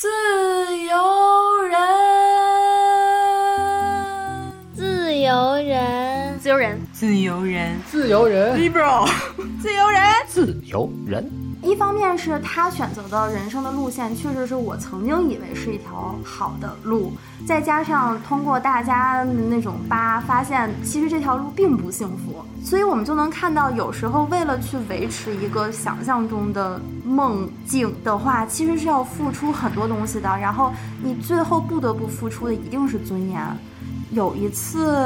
自由人，自由人，自由人，自由人，自由人，liberal，自由人，自由人。一方面是他选择的人生的路线，确实是我曾经以为是一条好的路，再加上通过大家的那种扒，发现其实这条路并不幸福，所以我们就能看到，有时候为了去维持一个想象中的梦境的话，其实是要付出很多东西的，然后你最后不得不付出的一定是尊严。有一次，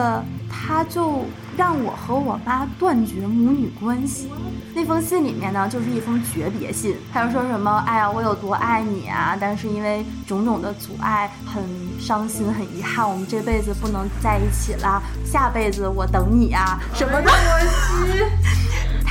他就让我和我妈断绝母女关系。那封信里面呢，就是一封诀别信。他就说什么：“哎呀，我有多爱你啊！但是因为种种的阻碍，很伤心，很遗憾，我们这辈子不能在一起了。下辈子我等你啊，什么的。”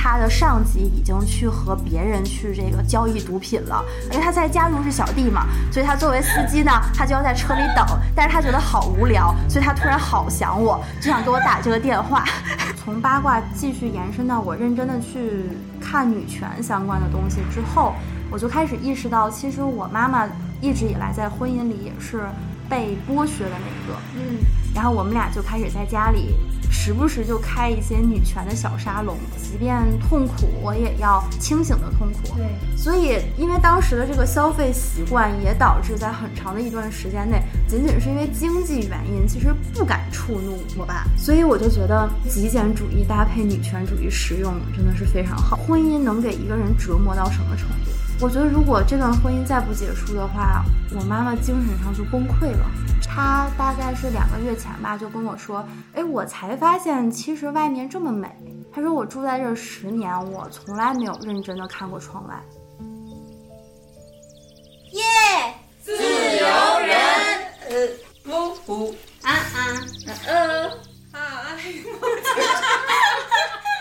他的上级已经去和别人去这个交易毒品了，因为他在家中是小弟嘛，所以他作为司机呢，他就要在车里等。但是他觉得好无聊，所以他突然好想我，就想给我打这个电话。从八卦继续延伸到我认真的去看女权相关的东西之后，我就开始意识到，其实我妈妈一直以来在婚姻里也是被剥削的那个。嗯，然后我们俩就开始在家里。时不时就开一些女权的小沙龙，即便痛苦，我也要清醒的痛苦。对，所以因为当时的这个消费习惯，也导致在很长的一段时间内，仅仅是因为经济原因，其实不敢触怒我爸。所以我就觉得极简主义搭配女权主义实用，真的是非常好。婚姻能给一个人折磨到什么程度？我觉得如果这段婚姻再不结束的话，我妈妈精神上就崩溃了。她大概是两个月前吧，就跟我说：“哎，我才发现其实外面这么美。”她说：“我住在这十年，我从来没有认真的看过窗外。”耶，自由人，呃，不不，啊啊，呃，啊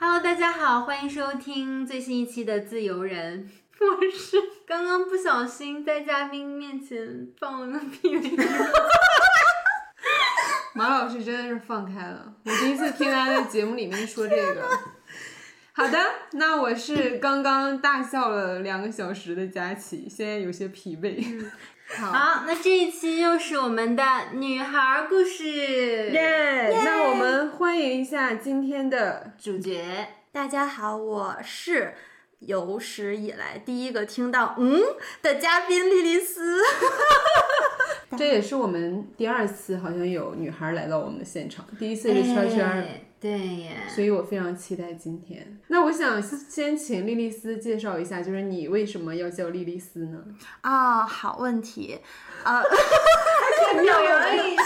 ，Hello，大家好，欢迎收听最新一期的自由人。我是刚刚不小心在嘉宾面前放了个屁。马老师真的是放开了，我第一次听他在节目里面说这个。好的，那我是刚刚大笑了两个小时的佳琪，现在有些疲惫。好，那这一期又是我们的女孩故事。耶！那我们欢迎一下今天的主角。大家好，我是。有史以来第一个听到“嗯”的嘉宾莉莉丝，这也是我们第二次好像有女孩来到我们的现场，第一次是圈圈，对呀，所以我非常期待今天。那我想先请莉莉丝介绍一下，就是你为什么要叫莉莉丝呢？啊，好问题，啊，表扬一下，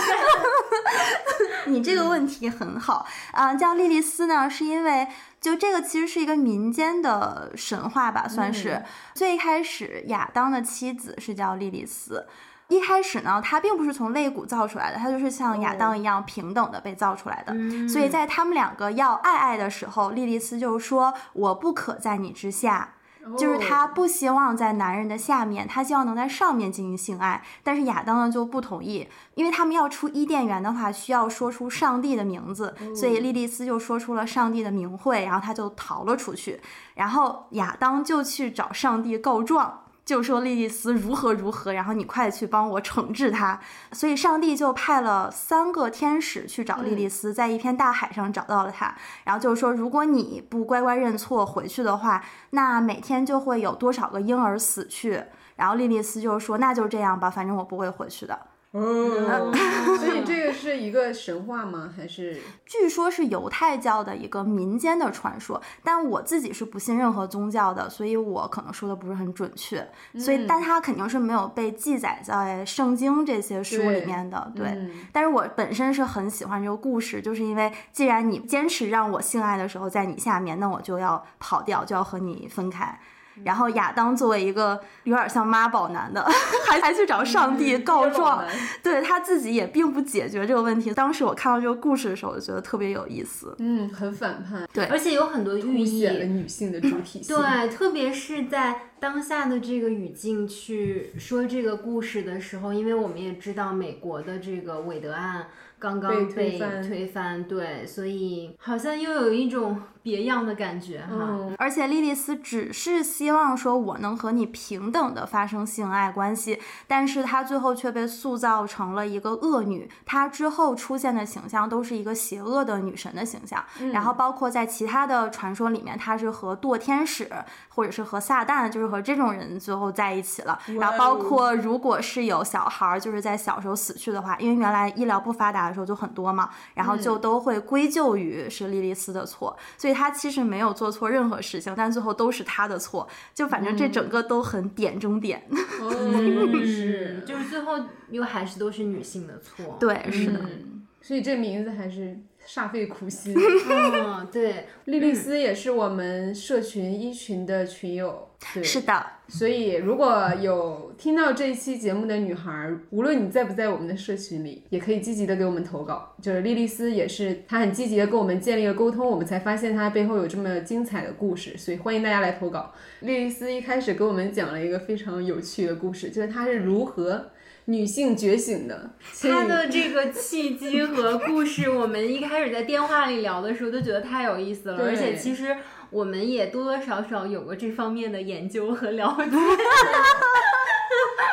你这个问题很好啊，叫莉莉丝呢，是因为。就这个其实是一个民间的神话吧，算是最开始亚当的妻子是叫莉莉丝。一开始呢，她并不是从肋骨造出来的，她就是像亚当一样平等的被造出来的。所以在他们两个要爱爱的时候，莉莉丝就说：“我不可在你之下。”就是他不希望在男人的下面，他希望能在上面进行性爱。但是亚当呢就不同意，因为他们要出伊甸园的话，需要说出上帝的名字，所以莉莉丝就说出了上帝的名讳，然后他就逃了出去。然后亚当就去找上帝告状。就说莉莉丝如何如何，然后你快去帮我惩治他。所以上帝就派了三个天使去找莉莉丝，在一片大海上找到了他。然后就是说，如果你不乖乖认错回去的话，那每天就会有多少个婴儿死去。然后莉莉丝就说，那就这样吧，反正我不会回去的。哦，所以这个是一个神话吗？还是？据说是犹太教的一个民间的传说，但我自己是不信任何宗教的，所以我可能说的不是很准确。所以，但它肯定是没有被记载在圣经这些书里面的。对，但是我本身是很喜欢这个故事，就是因为既然你坚持让我性爱的时候在你下面，那我就要跑掉，就要和你分开。然后亚当作为一个有点像妈宝男的，还还去找上帝告状，对他自己也并不解决这个问题。当时我看到这个故事的时候，我就觉得特别有意思。嗯，很反叛，对，而且有很多寓意。女性的主体性，对，特别是在当下的这个语境去说这个故事的时候，因为我们也知道美国的这个韦德案。刚刚被被推翻推翻，对，所以好像又有一种别样的感觉哈。嗯，而且莉莉丝只是希望说我能和你平等的发生性爱关系，但是她最后却被塑造成了一个恶女。她之后出现的形象都是一个邪恶的女神的形象，然后包括在其他的传说里面，她是和堕天使或者是和撒旦，就是和这种人最后在一起了。然后包括如果是有小孩儿就是在小时候死去的话，因为原来医疗不发达的时候就很多嘛，然后就都会归咎于是莉莉丝的错，所以她其实没有做错任何事情，但最后都是他的错，就反正这整个都很点中点。嗯，，就是最后又还是都是女性的错。对，是的。嗯，所以这名字还是煞费苦心。嗯，对，莉莉丝也是我们社群一群的群友，对，是的，所以如果有听到这一期节目的女孩儿，无论你在不在我们的社群里，也可以积极的给我们投稿。就是莉莉丝也是，她很积极的跟我们建立了沟通，我们才发现她背后有这么精彩的故事，所以欢迎大家来投稿。莉莉丝一开始给我们讲了一个非常有趣的故事，就是她是如何女性觉醒的。她的这个契机和故事，我们一开始在电话里聊的时候都觉得太有意思了，而且其实我们也多多少少有过这方面的研究和了解。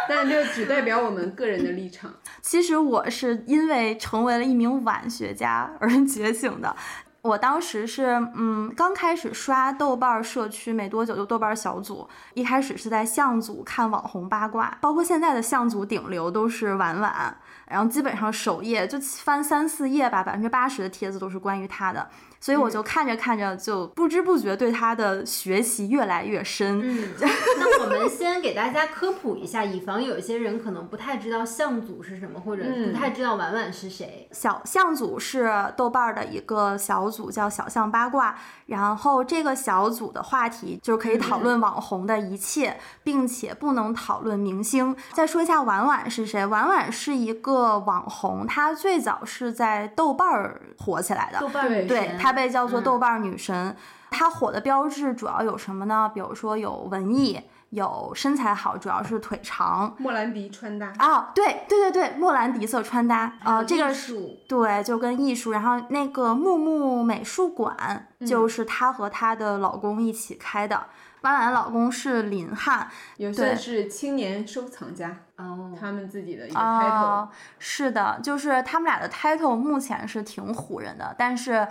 但这只代表我们个人的立场。其实我是因为成为了一名晚学家而觉醒的。我当时是，嗯，刚开始刷豆瓣儿社区没多久，就豆瓣儿小组，一开始是在相组看网红八卦，包括现在的相组顶流都是婉婉，然后基本上首页就翻三四页吧，百分之八十的帖子都是关于她的，所以我就看着看着就不知不觉对他的学习越来越深。嗯，那我们先给大家科普一下，以防有一些人可能不太知道相组是什么，或者不太知道婉婉是谁。小象组是豆瓣儿的一个小组，叫小象八卦。然后这个小组的话题就是可以讨论网红的一切，并且不能讨论明星。再说一下婉婉是谁？婉婉是一个网红，她最早是在豆瓣儿火起来的。豆瓣儿对对，女神她被叫做嗯豆瓣女神。她火的标志主要有什么呢？比如说有文艺，有身材好，主要是腿长。莫兰迪穿搭，啊，对对对对，莫兰迪色穿搭，呃，这个是对，就跟艺术，然后那个木木美术馆嗯就是她和她的老公一起开的。婉婉的老公是林汉也算是青年收藏家，哦，他们自己的一个 title。啊、是的，就是他们俩的 title 目前是挺唬人的，但是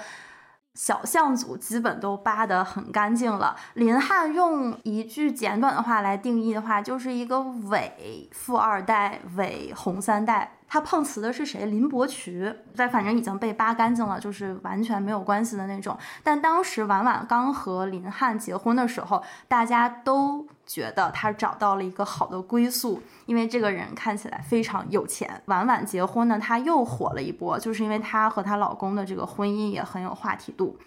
小象组基本都扒得很干净了。林汉用一句简短的话来定义的话，就是一个伪富二代、伪红三代。他碰瓷的是谁？林伯渠，但反正已经被扒干净了，就是完全没有关系的那种。但当时婉婉刚和林汉结婚的时候，大家都觉得他找到了一个好的归宿，因为这个人看起来非常有钱。婉婉结婚呢，她又火了一波，就是因为她和她老公的这个婚姻也很有话题度。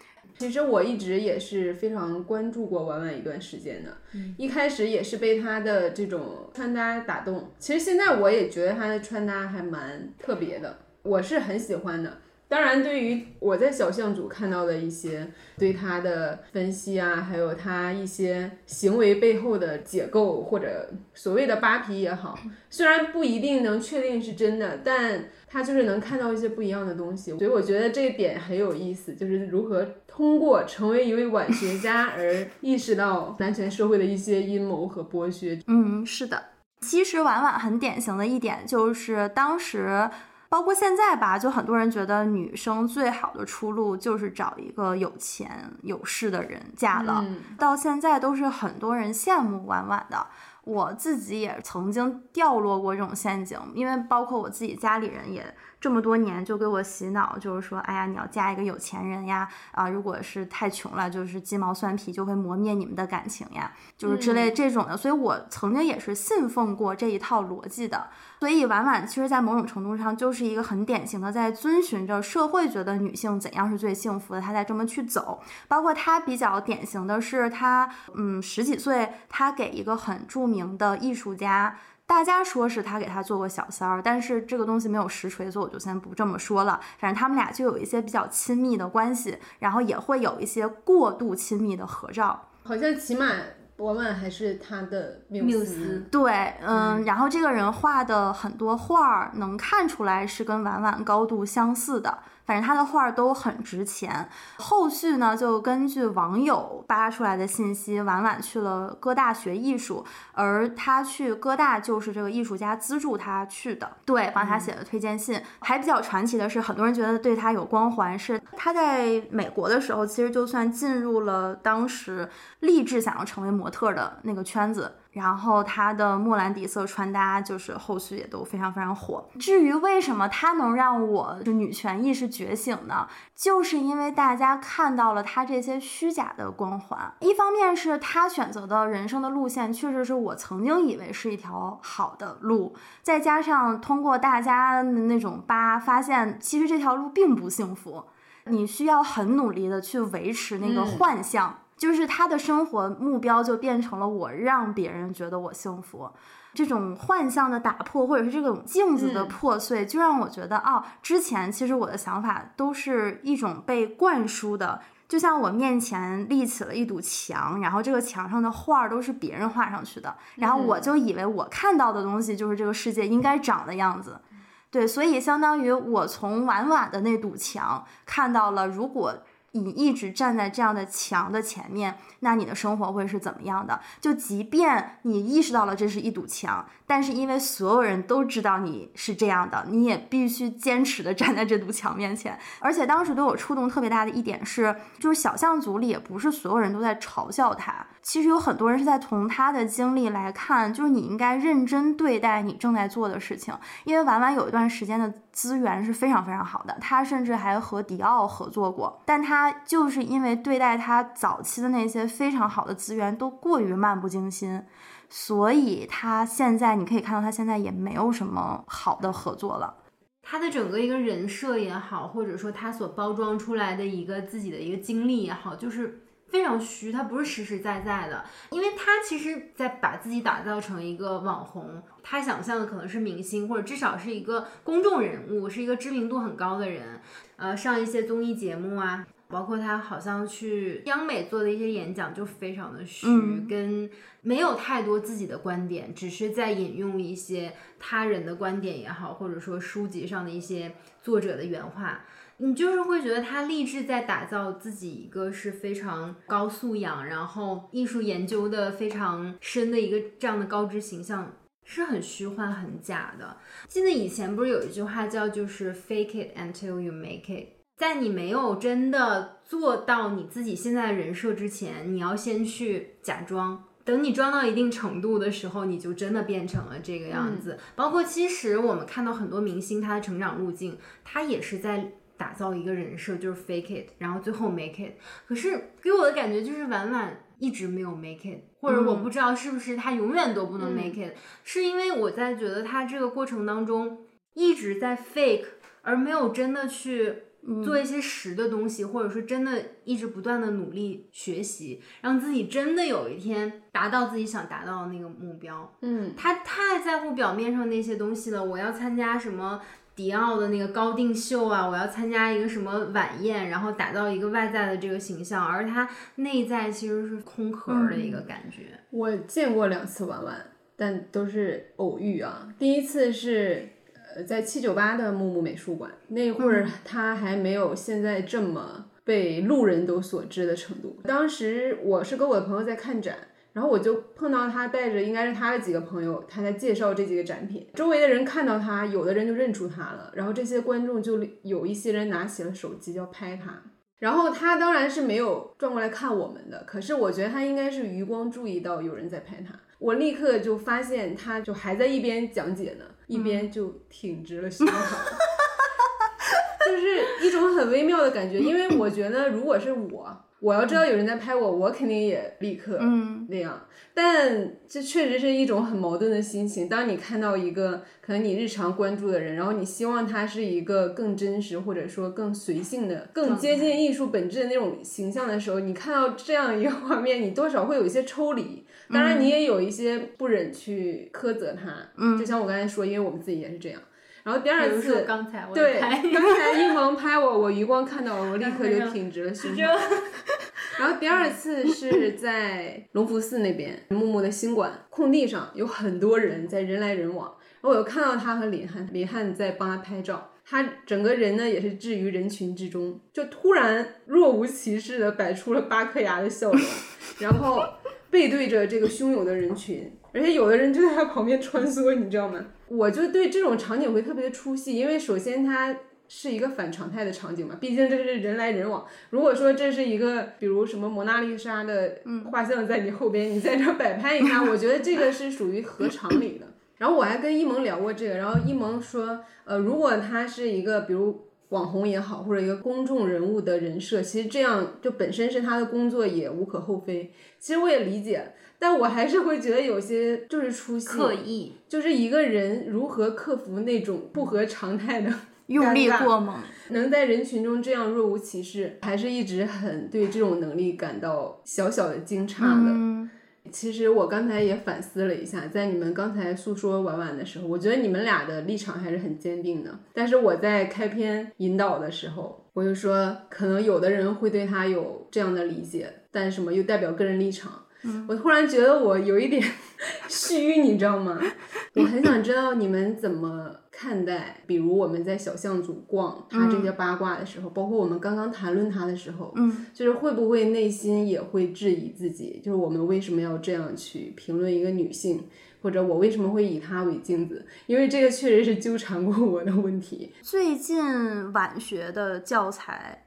其实我一直也是非常关注过婉婉一段时间的，一开始也是被她的这种穿搭打动。其实现在我也觉得她的穿搭还蛮特别的，我是很喜欢的。当然，对于我在小象组看到的一些对她的分析啊，还有她一些行为背后的解构或者所谓的扒皮也好，虽然不一定能确定是真的，但他就是能看到一些不一样的东西，所以我觉得这一点很有意思，就是如何通过成为一位晚学家而意识到男权社会的一些阴谋和剥削。嗯，是的。其实婉婉很典型的一点就是，当时包括现在吧，就很多人觉得女生最好的出路就是找一个有钱有势的人嫁了。嗯到现在都是很多人羡慕婉婉的。我自己也曾经掉落过这种陷阱，因为包括我自己家里人也这么多年就给我洗脑，就是说，哎呀，你要嫁一个有钱人呀，啊，如果是太穷了，就是鸡毛蒜皮就会磨灭你们的感情呀，就是之类这种的。所以我曾经也是信奉过这一套逻辑的。所以婉婉其实，在某种程度上就是一个很典型的在遵循着社会觉得女性怎样是最幸福的，她在这么去走。包括她比较典型的是，她嗯十几岁，她给一个很著名的艺术家。大家说是他给他做过小三儿，但是这个东西没有实锤，所以我就先不这么说了。反正他们俩就有一些比较亲密的关系，然后也会有一些过度亲密的合照。好像起码婉婉还是他的缪缪斯斯，对，嗯，然后这个人画的很多画儿，能看出来是跟婉婉高度相似的。反正他的画儿都很值钱。后续呢，就根据网友扒出来的信息，婉婉去了哥大学艺术，而他去哥大就是这个艺术家资助他去的，对，帮他写的推荐信。还比较传奇的是，很多人觉得对他有光环，是他在美国的时候，其实就算进入了当时立志想要成为模特的那个圈子。然后他的莫兰迪色穿搭就是后续也都非常非常火。至于为什么他能让我就女权意识觉醒呢？就是因为大家看到了他这些虚假的光环。一方面是他选择的人生的路线确实是我曾经以为是一条好的路，再加上通过大家的那种扒，发现其实这条路并不幸福。你需要很努力的去维持那个幻象。就是他的生活目标就变成了我让别人觉得我幸福，这种幻象的打破，或者是这种镜子的破碎，就让我觉得哦，之前其实我的想法都是一种被灌输的，就像我面前立起了一堵墙，然后这个墙上的画都是别人画上去的，然后我就以为我看到的东西就是这个世界应该长的样子，对，所以相当于我从婉婉的那堵墙看到了，如果。你一直站在这样的墙的前面，那你的生活会是怎么样的？就即便你意识到了这是一堵墙，但是因为所有人都知道你是这样的，你也必须坚持的站在这堵墙面前。而且当时对我触动特别大的一点是，就是小象组里也不是所有人都在嘲笑他，其实有很多人是在从他的经历来看，就是你应该认真对待你正在做的事情。因为婉婉有一段时间的资源是非常非常好的，他甚至还和迪奥合作过，但他。就是因为对待他早期的那些非常好的资源都过于漫不经心，所以他现在你可以看到他现在也没有什么好的合作了。他的整个一个人设也好，或者说他所包装出来的一个自己的一个经历也好，就是非常虚，他不是实实在在的。因为他其实在把自己打造成一个网红，他想象的可能是明星，或者至少是一个公众人物，是一个知名度很高的人，呃，上一些综艺节目啊。包括他好像去央美做的一些演讲就非常的虚，跟没有太多自己的观点，只是在引用一些他人的观点也好，或者说书籍上的一些作者的原话，你就是会觉得他立志在打造自己一个是非常高素养，然后艺术研究的非常深的一个这样的高知形象，是很虚幻、很假的。记得以前不是有一句话叫就是 “fake it until you make it”。在你没有真的做到你自己现在的人设之前，你要先去假装。等你装到一定程度的时候，你就真的变成了这个样子。包括其实我们看到很多明星他的成长路径，他也是在打造一个人设，就是 fake it，然后最后 make it。可是给我的感觉就是婉婉一直没有 make it，或者我不知道是不是他永远都不能 make it，是因为我在觉得他这个过程当中一直在 fake，而没有真的去。做一些实的东西，或者说真的一直不断的努力学习，让自己真的有一天达到自己想达到的那个目标。嗯，他太在乎表面上那些东西了。我要参加什么迪奥的那个高定秀啊，我要参加一个什么晚宴，然后打造一个外在的这个形象，而他内在其实是空壳的一个感觉。我见过两次婉婉，但都是偶遇啊。第一次是。呃，在七九八的木木美术馆，那会儿他还没有现在这么被路人都所知的程度。当时我是跟我的朋友在看展，然后我就碰到他带着应该是他的几个朋友，他在介绍这几个展品。周围的人看到他，有的人就认出他了，然后这些观众就有一些人拿起了手机要拍他。然后他当然是没有转过来看我们的，可是我觉得他应该是余光注意到有人在拍他。我立刻就发现他就还在一边讲解呢。一边就挺直了胸膛，就是一种很微妙的感觉。因为我觉得，如果是我，我要知道有人在拍我，我肯定也立刻那样。但这确实是一种很矛盾的心情。当你看到一个可能你日常关注的人，然后你希望他是一个更真实或者说更随性的、更接近艺术本质的那种形象的时候，你看到这样一个画面，你多少会有一些抽离。当然，你也有一些不忍去苛责他，嗯，就像我刚才说，因为我们自己也是这样。然后第二次，刚才对，刚才一萌拍我，我余光看到了，我立刻就挺直了胸膛。然后第二次是在隆福寺那边木木的新馆空地上，有很多人在人来人往，然后我又看到他和李汉，李汉在帮他拍照。他整个人呢也是置于人群之中，就突然若无其事的摆出了八颗牙的笑容，然后背对着这个汹涌的人群，而且有的人就在他旁边穿梭，你知道吗？我就对这种场景会特别的出戏，因为首先它是一个反常态的场景嘛，毕竟这是人来人往。如果说这是一个，比如什么蒙娜丽莎的画像在你后边，你在这儿摆拍一下，我觉得这个是属于合常理的。然后我还跟一萌聊过这个，然后一萌说，呃，如果他是一个比如网红也好，或者一个公众人物的人设，其实这样就本身是他的工作也无可厚非。其实我也理解，但我还是会觉得有些就是出戏，刻意，就是一个人如何克服那种不合常态的 用力过猛。能在人群中这样若无其事，还是一直很对这种能力感到小小的惊诧的。嗯，其实我刚才也反思了一下，在你们刚才诉说婉婉的时候，我觉得你们俩的立场还是很坚定的。但是我在开篇引导的时候，我就说，可能有的人会对他有这样的理解，但什么又代表个人立场。我突然觉得我有一点 虚，你知道吗？我很想知道你们怎么看待，比如我们在小巷组逛他这些八卦的时候，包括我们刚刚谈论他的时候，嗯，就是会不会内心也会质疑自己，就是我们为什么要这样去评论一个女性，或者我为什么会以她为镜子？因为这个确实是纠缠过我的问题。最近晚学的教材，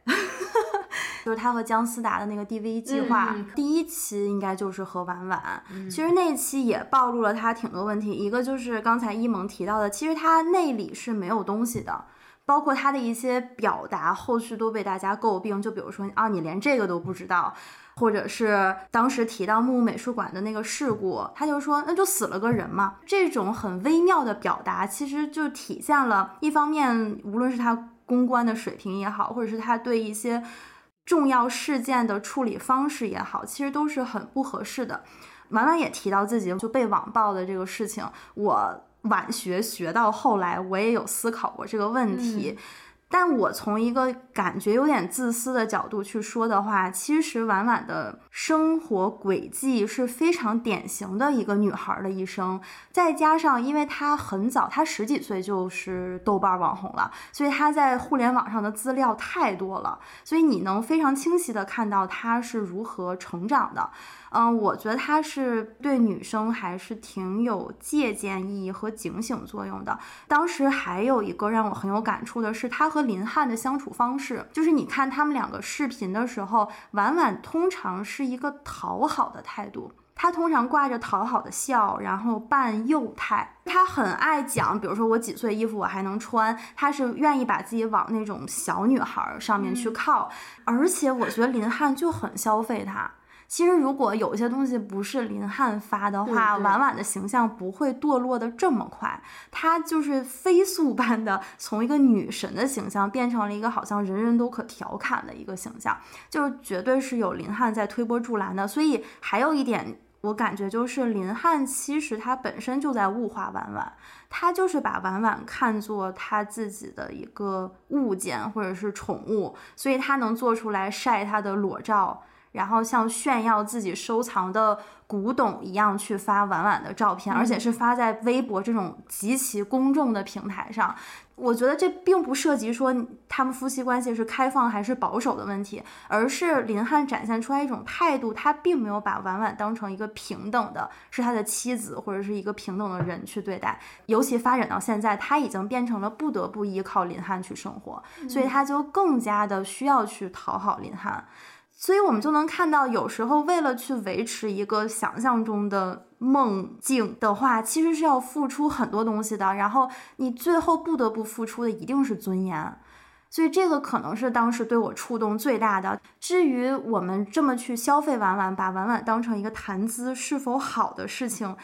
就是他和姜思达的那个 DV 计划，嗯第一期应该就是和婉婉。其实那期也暴露了他挺多问题，一个就是刚才一萌提到的，其实他内里是没有东西的。包括他的一些表达，后续都被大家诟病。就比如说啊，你连这个都不知道，或者是当时提到木木美术馆的那个事故，他就说那就死了个人嘛。这种很微妙的表达，其实就体现了一方面，无论是他公关的水平也好，或者是他对一些重要事件的处理方式也好，其实都是很不合适的。婉婉也提到自己就被网暴的这个事情，我晚学学到后来，我也有思考过这个问题。但我从一个感觉有点自私的角度去说的话，其实婉婉的生活轨迹是非常典型的一个女孩的一生。再加上，因为她很早，她十几岁就是豆瓣网红了，所以她在互联网上的资料太多了，所以你能非常清晰的看到她是如何成长的。嗯，我觉得他是对女生还是挺有借鉴意义和警醒作用的。当时还有一个让我很有感触的是，他和林汉的相处方式，就是你看他们两个视频的时候，婉婉通常是一个讨好的态度。她通常挂着讨好的笑，然后扮幼态。她很爱讲，比如说我几岁衣服我还能穿，她是愿意把自己往那种小女孩上面去靠。而且我觉得林汉就很消费她。其实，如果有一些东西不是林汉发的话，婉婉的形象不会堕落的这么快。她就是飞速般的从一个女神的形象变成了一个好像人人都可调侃的一个形象，就是绝对是有林汉在推波助澜的。所以还有一点。我感觉就是林汉其实他本身就在物化婉婉，他就是把婉婉看作他自己的一个物件或者是宠物，所以他能做出来晒他的裸照，然后像炫耀自己收藏的古董一样去发婉婉的照片，而且是发在微博这种极其公众的平台上。我觉得这并不涉及说他们夫妻关系是开放还是保守的问题，而是林汉展现出来一种态度，他并没有把婉婉当成一个平等的，是他的妻子或者是一个平等的人去对待。尤其发展到现在，他已经变成了不得不依靠林汉去生活，所以他就更加的需要去讨好林汉。所以我们就能看到，有时候为了去维持一个想象中的梦境的话，其实是要付出很多东西的。然后你最后不得不付出的一定是尊严。所以这个可能是当时对我触动最大的。至于我们这么去消费婉婉，把婉婉当成一个谈资是否好的事情，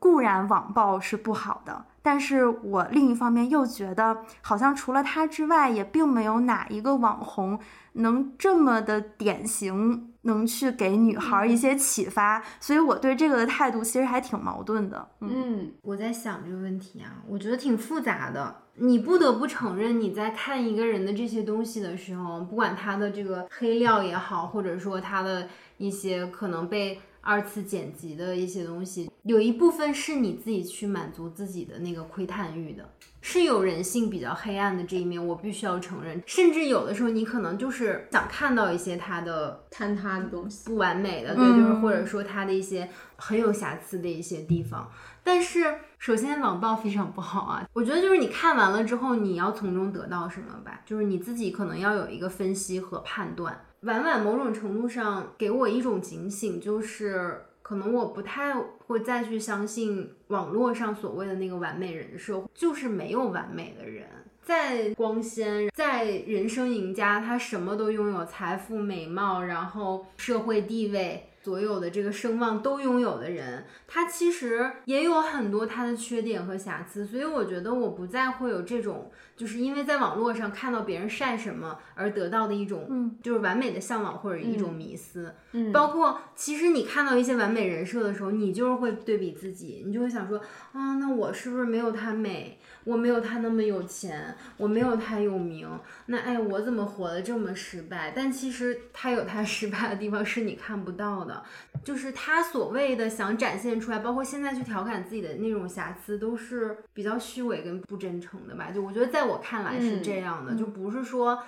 固然网暴是不好的，但是我另一方面又觉得，好像除了他之外，也并没有哪一个网红能这么的典型，能去给女孩一些启发。所以我对这个的态度其实还挺矛盾的。嗯，嗯，我在想这个问题啊，我觉得挺复杂的。你不得不承认，你在看一个人的这些东西的时候，不管他的这个黑料也好，或者说他的一些可能被二次剪辑的一些东西，有一部分是你自己去满足自己的那个窥探欲的，是有人性比较黑暗的这一面，我必须要承认。甚至有的时候，你可能就是想看到一些他的坍塌的东西。不完美的，对，嗯就是或者说他的一些很有瑕疵的一些地方。但是，首先网暴非常不好啊，我觉得就是你看完了之后，你要从中得到什么吧，就是你自己可能要有一个分析和判断。婉婉某种程度上给我一种警醒，就是可能我不太会再去相信网络上所谓的那个完美人设，就是没有完美的人。再光鲜，再人生赢家，他什么都拥有，财富、美貌，然后社会地位，所有的这个声望都拥有的人，他其实也有很多他的缺点和瑕疵。所以我觉得我不再会有这种，就是因为在网络上看到别人晒什么而得到的一种，嗯，就是完美的向往或者一种迷思。嗯包括其实你看到一些完美人设的时候，你就是会对比自己，你就会想说啊，那我是不是没有他美？我没有他那么有钱，我没有他有名，那哎，我怎么活得这么失败？但其实他有他失败的地方是你看不到的，就是他所谓的想展现出来，包括现在去调侃自己的那种瑕疵，都是比较虚伪跟不真诚的吧？就我觉得在我看来是这样的，就不是说。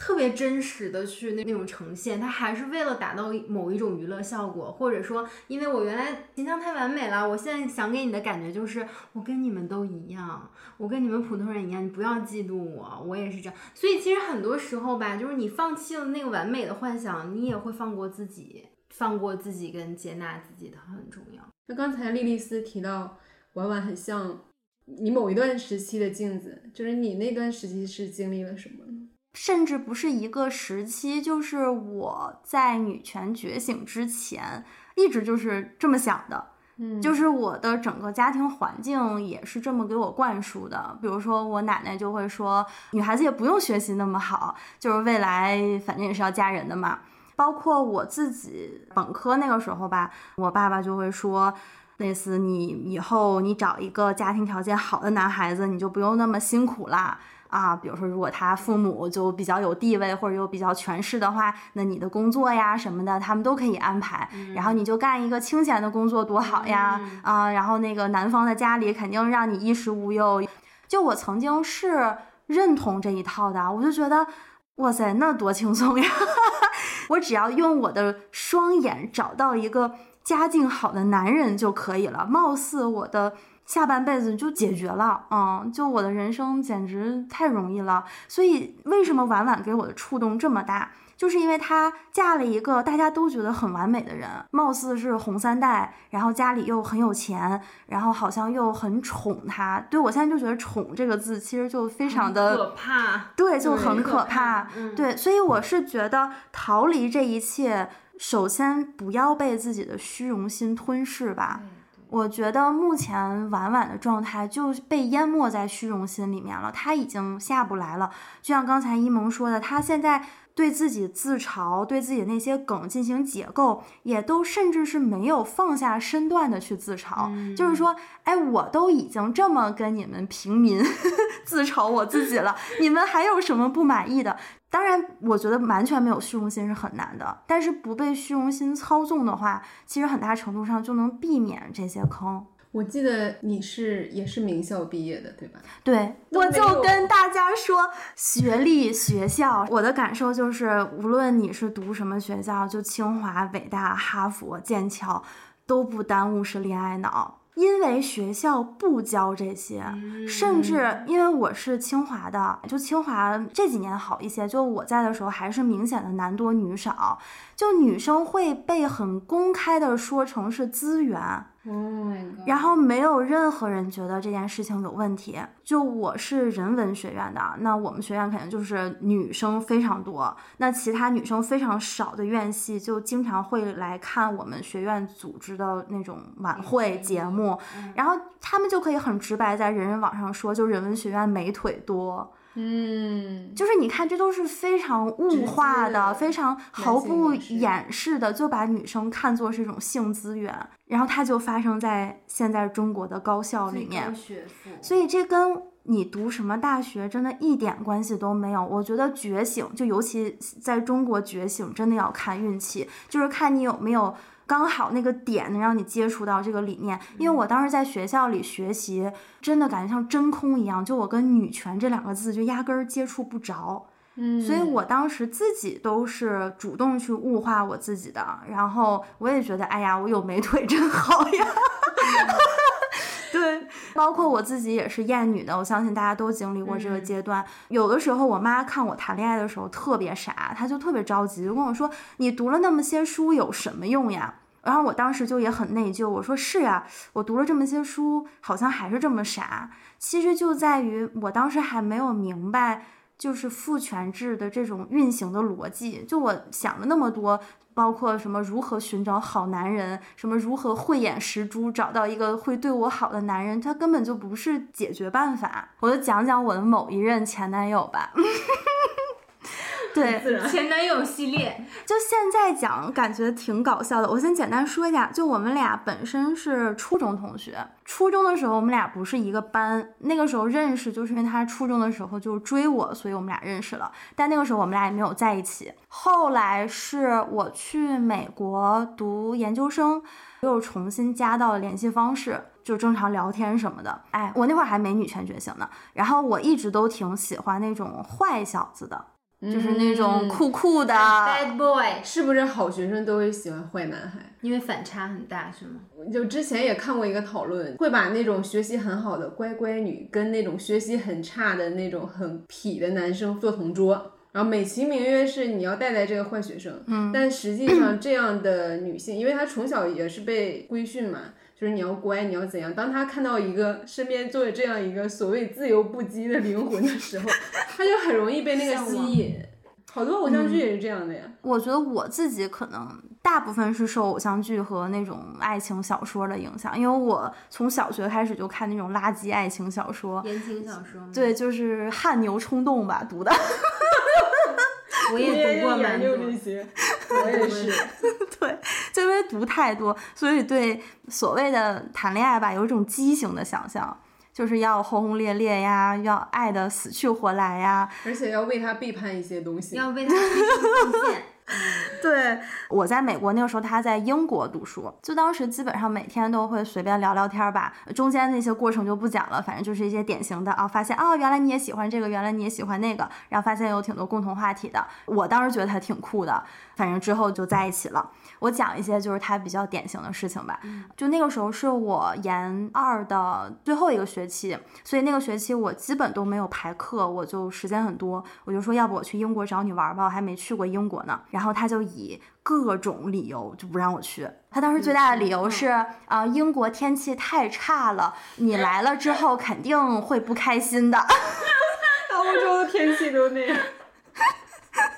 特别真实的去那那种呈现，它还是为了达到某一种娱乐效果，或者说，因为我原来形象太完美了，我现在想给你的感觉就是我跟你们都一样，我跟你们普通人一样，你不要嫉妒我，我也是这样。所以其实很多时候吧，就是你放弃了那个完美的幻想，你也会放过自己，放过自己跟接纳自己，它很重要。那刚才莉莉丝提到，婉婉很像你某一段时期的镜子，就是你那段时期是经历了什么？甚至不是一个时期，就是我在女权觉醒之前，一直就是这么想的。嗯就是我的整个家庭环境也是这么给我灌输的。比如说，我奶奶就会说，女孩子也不用学习那么好，就是未来反正也是要嫁人的嘛。包括我自己本科那个时候吧，我爸爸就会说，类似你以后你找一个家庭条件好的男孩子，你就不用那么辛苦啦。啊，比如说，如果他父母就比较有地位或者有比较权势的话，那你的工作呀什么的，他们都可以安排。然后你就干一个清闲的工作，多好呀！啊，然后那个男方的家里肯定让你衣食无忧。就我曾经是认同这一套的，我就觉得，哇塞，那多轻松呀！我只要用我的双眼找到一个家境好的男人就可以了，貌似我的。下半辈子就解决了，嗯，就我的人生简直太容易了。所以为什么婉婉给我的触动这么大，就是因为她嫁了一个大家都觉得很完美的人，貌似是红三代，然后家里又很有钱，然后好像又很宠她。对我现在就觉得“宠”这个字其实就非常的可怕，对，就很可可怕对，所以我是觉得逃离这一切，首先不要被自己的虚荣心吞噬吧。我觉得目前婉婉的状态就被淹没在虚荣心里面了，她已经下不来了。就像刚才一萌说的，她现在对自己自嘲，对自己那些梗进行解构，也都甚至是没有放下身段的去自嘲。就是说，哎，我都已经这么跟你们平民 自嘲我自己了，你们还有什么不满意的？当然，我觉得完全没有虚荣心是很难的，但是不被虚荣心操纵的话，其实很大程度上就能避免这些坑。我记得你是也是名校毕业的，对吧？对，我就跟大家说，学历、学校，我的感受就是，无论你是读什么学校，就清华、北大、哈佛、剑桥，都不耽误是恋爱脑。因为学校不教这些，甚至因为我是清华的，就清华这几年好一些，就我在的时候还是明显的男多女少，就女生会被很公开的说成是资源，Oh！然后没有任何人觉得这件事情有问题。就我是人文学院的，那我们学院肯定就是女生非常多，那其他女生非常少的院系就经常会来看我们学院组织的那种晚会节目，然后他们就可以很直白在人人网上说，就人文学院美腿多。嗯，就是你看，这都是非常物化的、非常毫不掩饰的，就把女生看作是一种性资源，然后它就发生在现在中国的高校里面。所以这跟你读什么大学真的一点关系都没有。我觉得觉醒，就尤其在中国觉醒，真的要看运气，就是看你有没有刚好那个点能让你接触到这个理念。因为我当时在学校里学习，真的感觉像真空一样，就我跟女权这两个字就压根儿接触不着。嗯，所以我当时自己都是主动去物化我自己的，然后我也觉得，哎呀，我有美腿真好呀。对，包括我自己也是厌女的，我相信大家都经历过这个阶段。有的时候，我妈看我谈恋爱的时候特别傻，她就特别着急，就跟我说：“你读了那么些书有什么用呀？”然后我当时就也很内疚，我说：“是呀，我读了这么些书，好像还是这么傻。”其实就在于我当时还没有明白。就是父权制的这种运行的逻辑，就我想了那么多，包括什么如何寻找好男人，什么如何慧眼识珠找到一个会对我好的男人，他根本就不是解决办法。我就讲讲我的某一任前男友吧。对，前男友系列，就现在讲，感觉挺搞笑的。我先简单说一下，就我们俩本身是初中同学，初中的时候我们俩不是一个班，那个时候认识就是因为他初中的时候就追我，所以我们俩认识了。但那个时候我们俩也没有在一起。后来是我去美国读研究生，又重新加到了联系方式。就正常聊天什么的，哎，我那会儿还没女权觉醒呢。然后我一直都挺喜欢那种坏小子的，就是那种嗯酷酷的，bad boy，是不是好学生都会喜欢坏男孩？因为反差很大，是吗？就之前也看过一个讨论，会把那种学习很好的乖乖女跟那种学习很差的那种很痞的男生做同桌，然后美其名曰是你要带带这个坏学生，嗯，但实际上这样的女性，因为她从小也是被规训嘛。就是你要乖，你要怎样？当他看到一个身边坐着这样一个所谓自由不羁的灵魂的时候，他就很容易被那个吸引。好多偶像剧也是这样的呀。我觉得我自己可能大部分是受偶像剧和那种爱情小说的影响，因为我从小学开始就看那种垃圾爱情小说，言情小说，，对，就是《汗牛充栋》吧，读的。我也读过蛮多。这些，我也是。对，就因为读太多，所以对所谓的谈恋爱吧，有一种畸形的想象，就是要轰轰烈烈呀，要爱的死去活来呀。而且要为他背叛一些东西。要为他 对，我在美国那个时候，他在英国读书，就当时基本上每天都会随便聊聊天吧，中间那些过程就不讲了，反正就是一些典型的啊，发现啊、原来你也喜欢这个，原来你也喜欢那个，然后发现有挺多共同话题的，我当时觉得他挺酷的，反正之后就在一起了。我讲一些就是他比较典型的事情吧，就那个时候是我研二的最后一个学期，所以那个学期我基本都没有排课，我就时间很多，我就说要不我去英国找你玩吧，我还没去过英国呢。然后他就以各种理由就不让我去。他当时最大的理由是啊、英国天气太差了，你来了之后肯定会不开心的。欧洲的天气都那样。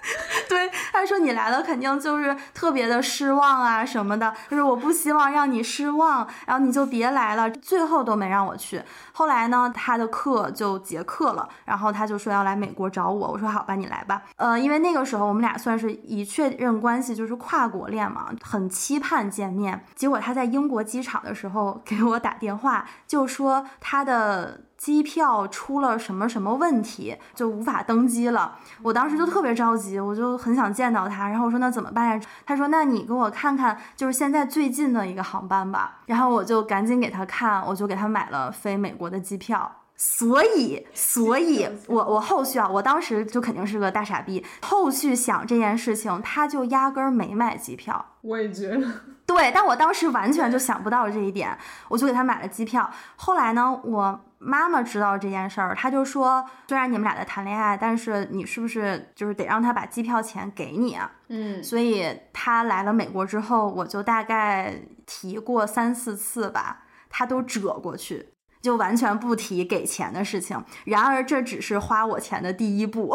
对，他说你来了肯定就是特别的失望啊什么的，就是我不希望让你失望，然后你就别来了。最后都没让我去。后来呢，他的课就结课了，然后他就说要来美国找我，我说好吧，你来吧。呃，因为那个时候我们俩算是已确认关系，就是跨国恋嘛，很期盼见面。结果他在英国机场的时候给我打电话，就说他的。机票出了什么什么问题，就无法登机了。我当时就特别着急，我就很想见到他。然后我说那怎么办呀？他说那你给我看看，就是现在最近的一个航班吧。然后我就赶紧给他看，我就给他买了飞美国的机票。所以，所以 我我后续啊，我当时就肯定是个大傻逼。后续想这件事情，他就压根儿没买机票。我也觉得，对，但我当时完全就想不到这一点，我就给他买了机票。后来呢，我妈妈知道这件事儿，她就说，虽然你们俩在谈恋爱，但是你是不是就是得让他把机票钱给你啊？嗯，所以他来了美国之后，我就大概提过三四次吧，他都折过去。就完全不提给钱的事情。然而，这只是花我钱的第一步。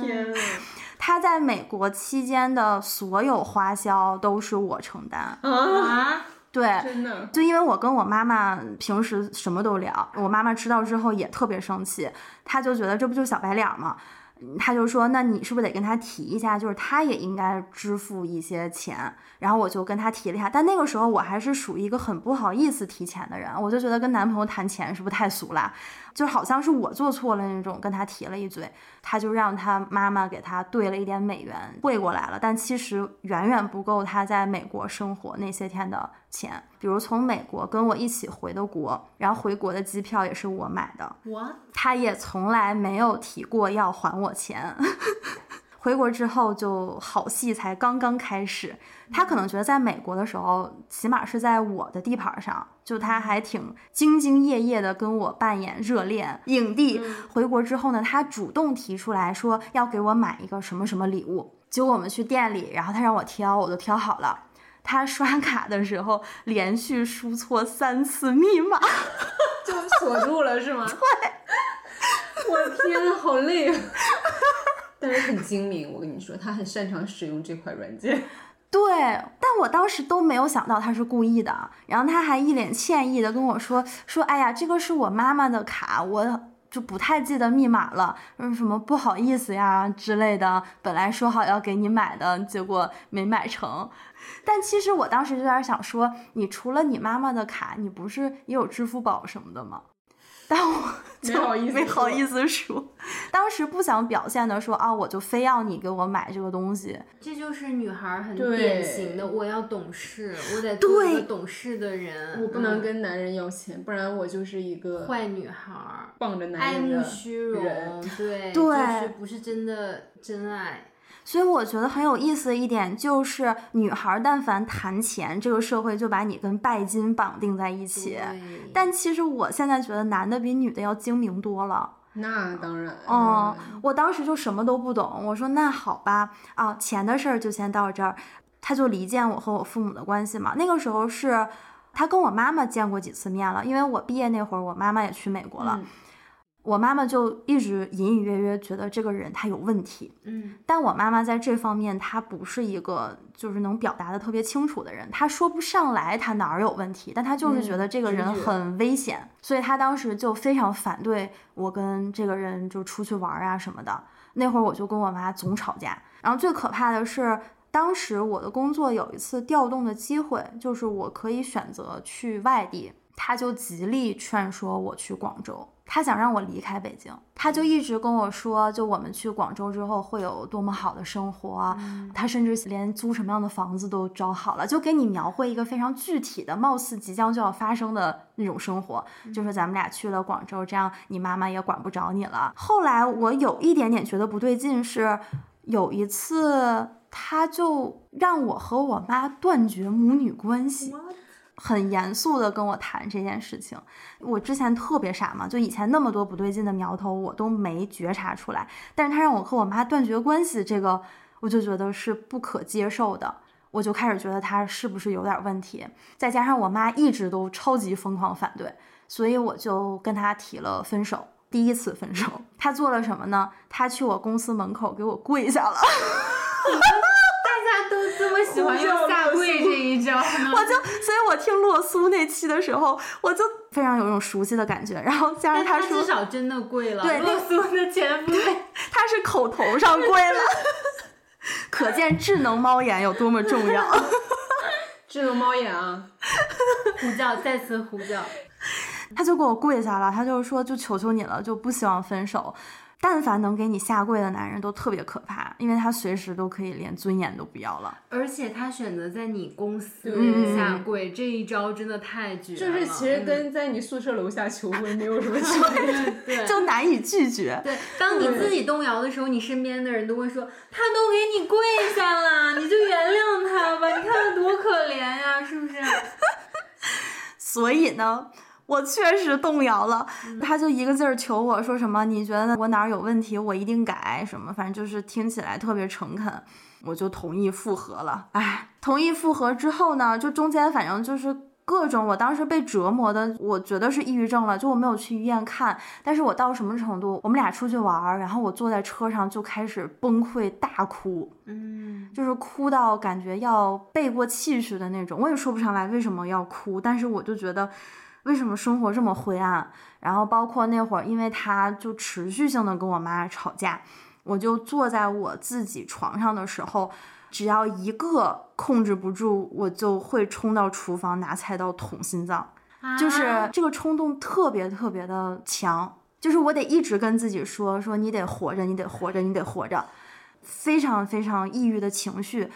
天呐，他在美国期间的所有花销都是我承担。啊，对，真的，就因为我跟我妈妈平时什么都聊，我妈妈知道之后也特别生气，她就觉得这不就是小白脸吗？她就说：“那你是不是得跟他提一下，就是他也应该支付一些钱？”然后我就跟他提了一下，但那个时候我还是属于一个很不好意思提钱的人，我就觉得跟男朋友谈钱是不是太俗了？就好像是我做错了那种，跟他提了一嘴，他就让他妈妈给他兑了一点美元汇过来了，但其实远远不够他在美国生活那些天的钱。比如从美国跟我一起回的国，然后回国的机票也是我买的，我他也从来没有提过要还我钱。回国之后，就好戏才刚刚开始。他可能觉得在美国的时候，起码是在我的地盘上，就他还挺兢兢业业的跟我扮演热恋影帝。回国之后呢，他主动提出来说要给我买一个什么什么礼物。结果我们去店里，然后他让我挑，我都挑好了。他刷卡的时候连续输错三次密码。就锁住了是吗？对，我的天，好累啊！但是很精明，我跟你说，他很擅长使用这款软件。对，但我当时都没有想到他是故意的，然后他还一脸歉意的跟我说说，哎呀，这个是我妈妈的卡，我就不太记得密码了，嗯，什么不好意思呀之类的，本来说好要给你买的，结果没买成。但其实我当时就有点想说，你除了你妈妈的卡，你不是也有支付宝什么的吗？但我就 没好意思说没好意思说，当时不想表现的说啊，我就非要你给我买这个东西。这就是女孩儿很典型的，我要懂事，我得做一个懂事的人，我不能嗯跟男人要钱，不然我就是一个坏女孩儿，傍着男人爱慕虚荣，对，对就是不是真的真爱。所以我觉得很有意思的一点就是，女孩但凡谈钱，这个社会就把你跟拜金绑定在一起。但其实我现在觉得男的比女的要精明多了。那当然，嗯，我当时就什么都不懂，我说那好吧，啊，钱的事儿就先到这儿。他就离间我和我父母的关系嘛。那个时候是他跟我妈妈见过几次面了，因为我毕业那会儿，我妈妈也去美国了。嗯我妈妈就一直隐隐约约觉得这个人他有问题，嗯，但我妈妈在这方面她不是一个就是能表达的特别清楚的人，她说不上来她哪儿有问题，但她就是觉得这个人很危险，所以她当时就非常反对我跟这个人就出去玩儿啊什么的。那会儿我就跟我妈总吵架，然后最可怕的是。当时我的工作有一次调动的机会，就是我可以选择去外地，他就极力劝说我去广州，他想让我离开北京，他就一直跟我说，就我们去广州之后会有多么好的生活，他甚至连租什么样的房子都找好了，就给你描绘一个非常具体的，貌似即将就要发生的那种生活，就说咱们俩去了广州，这样你妈妈也管不着你了。后来我有一点点觉得不对劲是。有一次，他就让我和我妈断绝母女关系，很严肃的跟我谈这件事情。我之前特别傻嘛，就以前那么多不对劲的苗头，我都没觉察出来。但是他让我和我妈断绝关系，这个我就觉得是不可接受的。我就开始觉得他是不是有点问题，再加上我妈一直都超级疯狂反对，所以我就跟他提了分手。第一次分手，他做了什么呢？他去我公司门口给我跪下了。大家都这么喜欢用下跪这我就，所以我听洛苏那期的时候，我就非常有一种熟悉的感觉。然后加上他说至少真的跪了，对洛苏的前夫他是口头上跪了，可见智能猫眼有多么重要。智能猫眼啊，呼叫，再次呼叫。他就给我跪下了，他就说就求求你了，就不希望分手。但凡能给你下跪的男人都特别可怕，因为他随时都可以连尊严都不要了。而且他选择在你公司嗯下跪，这一招真的太绝了。就是其实跟在你宿舍楼下求婚没有什么区别。对 就难以拒绝。对，当你自己动摇的时候，你身边的人都会说：“他都给你跪下了，你就原谅他吧，你看他多可怜呀，是不是？” 所以呢，我确实动摇了。他就一个劲儿求我说什么，你觉得我哪儿有问题，我一定改什么，反正就是听起来特别诚恳。我就同意复合了。哎，同意复合之后呢，就中间反正就是各种，我当时被折磨的，我觉得是抑郁症了，就我没有去医院看。但是我到什么程度？我们俩出去玩儿，然后我坐在车上就开始崩溃大哭。嗯，就是哭到感觉要背过气去的那种，我也说不上来为什么要哭，但是我就觉得为什么生活这么灰暗。然后包括那会儿，因为他就持续性的跟我妈吵架，我就坐在我自己床上的时候，只要一个控制不住，我就会冲到厨房拿菜刀捅心脏，就是啊这个冲动特别特别的强，就是我得一直跟自己说说你得活着，你得活着，你得活着。非常非常抑郁的情绪，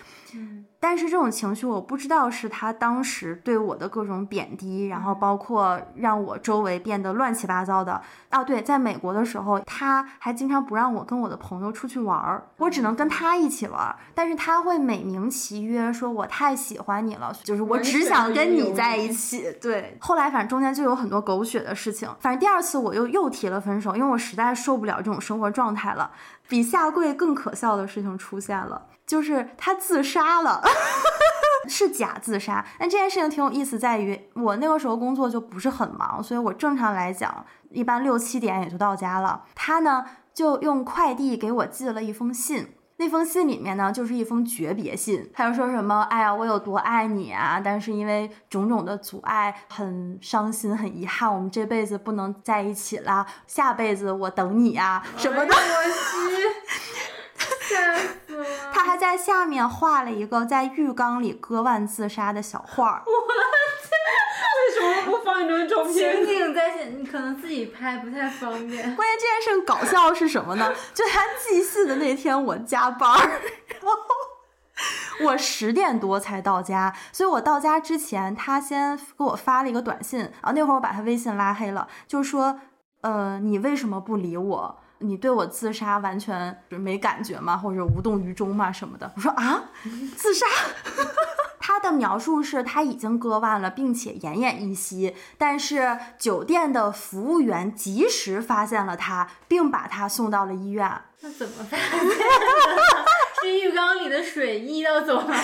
但是这种情绪我不知道是他当时对我的各种贬低，然后包括让我周围变得乱七八糟的。哦，对，在美国的时候，他还经常不让我跟我的朋友出去玩儿，我只能跟他一起玩儿，但是他会美名其曰说我太喜欢你了，就是我只想跟你在一起。对，后来反正中间就有很多狗血的事情，反正第二次我又又提了分手，因为我实在受不了这种生活状态了。比下跪更可笑的事情出现了，就是他自杀了。是假自杀，但这件事情挺有意思，在于我那个时候工作就不是很忙，所以我正常来讲，一般六七点也就到家了。他呢，就用快递给我寄了一封信，那封信里面呢，就是一封诀别信。他就说什么，哎呀，我有多爱你啊，但是因为种种的阻碍，很伤心，很遗憾，我们这辈子不能在一起啦，下辈子我等你啊，什么的。我去，吓死了！他还在下面画了一个在浴缸里割腕自杀的小画儿。为什么不放一张照片情？景在线，你可能自己拍不太方便。关键这件事搞笑是什么呢？就他寄信的那天我加班儿，然后我十点多才到家，所以我到家之前，他先给我发了一个短信啊，那会儿我把他微信拉黑了，就说呃你为什么不理我？你对我自杀完全没感觉吗？或者无动于衷吗？什么的？我说啊，自杀。他的描述是他已经割腕了，并且奄奄一息，但是酒店的服务员及时发现了他，并把他送到了医院。那怎么发现的？是浴缸里的水溢到走廊了？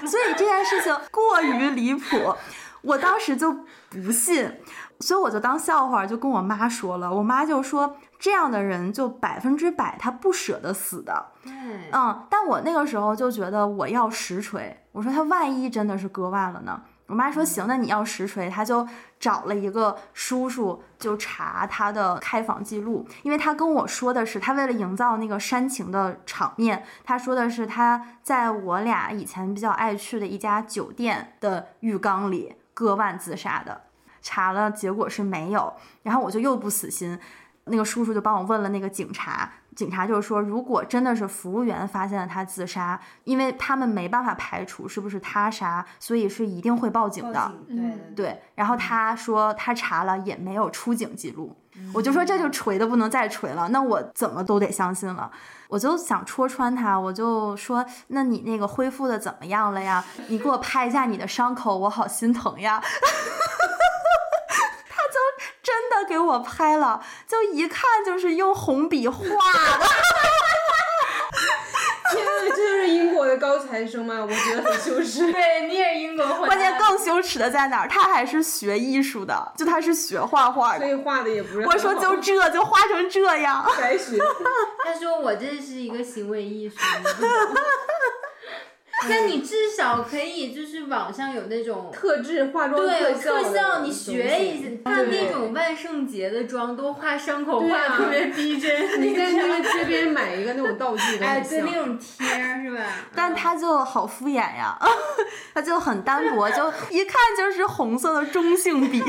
所以这件事情过于离谱，我当时就不信，所以我就当笑话就跟我妈说了。我妈就说这样的人就百分之百他不舍得死的。对，嗯，但我那个时候就觉得我要实锤，我说他万一真的是割腕了呢？我妈说行，那你要实锤，他就找了一个叔叔，就查他的开房记录，因为他跟我说的是，他为了营造那个煽情的场面，他说的是他在我俩以前比较爱去的一家酒店的浴缸里割腕自杀的，查了结果是没有，然后我就又不死心，那个叔叔就帮我问了那个警察，警察就是说，如果真的是服务员发现了他自杀，因为他们没办法排除是不是他杀，所以是一定会报警的。警对对对，然后他说他查了也没有出警记录，我就说这就锤的不能再锤了，那我怎么都得相信了。我就想戳穿他，我就说，那你那个恢复的怎么样了呀？你给我拍一下你的伤口，我好心疼呀。真的给我拍了，就一看就是用红笔画的。天呐，这就是英国的高材生吗？我觉得很羞耻。对，你也英国回来关键更羞耻的在哪儿？他还是学艺术的，就他是学画画的。所以画的也不是。我说就这就画成这样，白学。他说我这是一个行为艺术，那你至少可以就是网上有那种特制化妆对有效的特效，你学一下，看那种万圣节的妆都画伤口，画得特别逼真。你在那个街边买一个那种道具都 哎。对那种贴是吧？但他就好敷衍呀，他就很单薄，就一看就是红色的中性笔。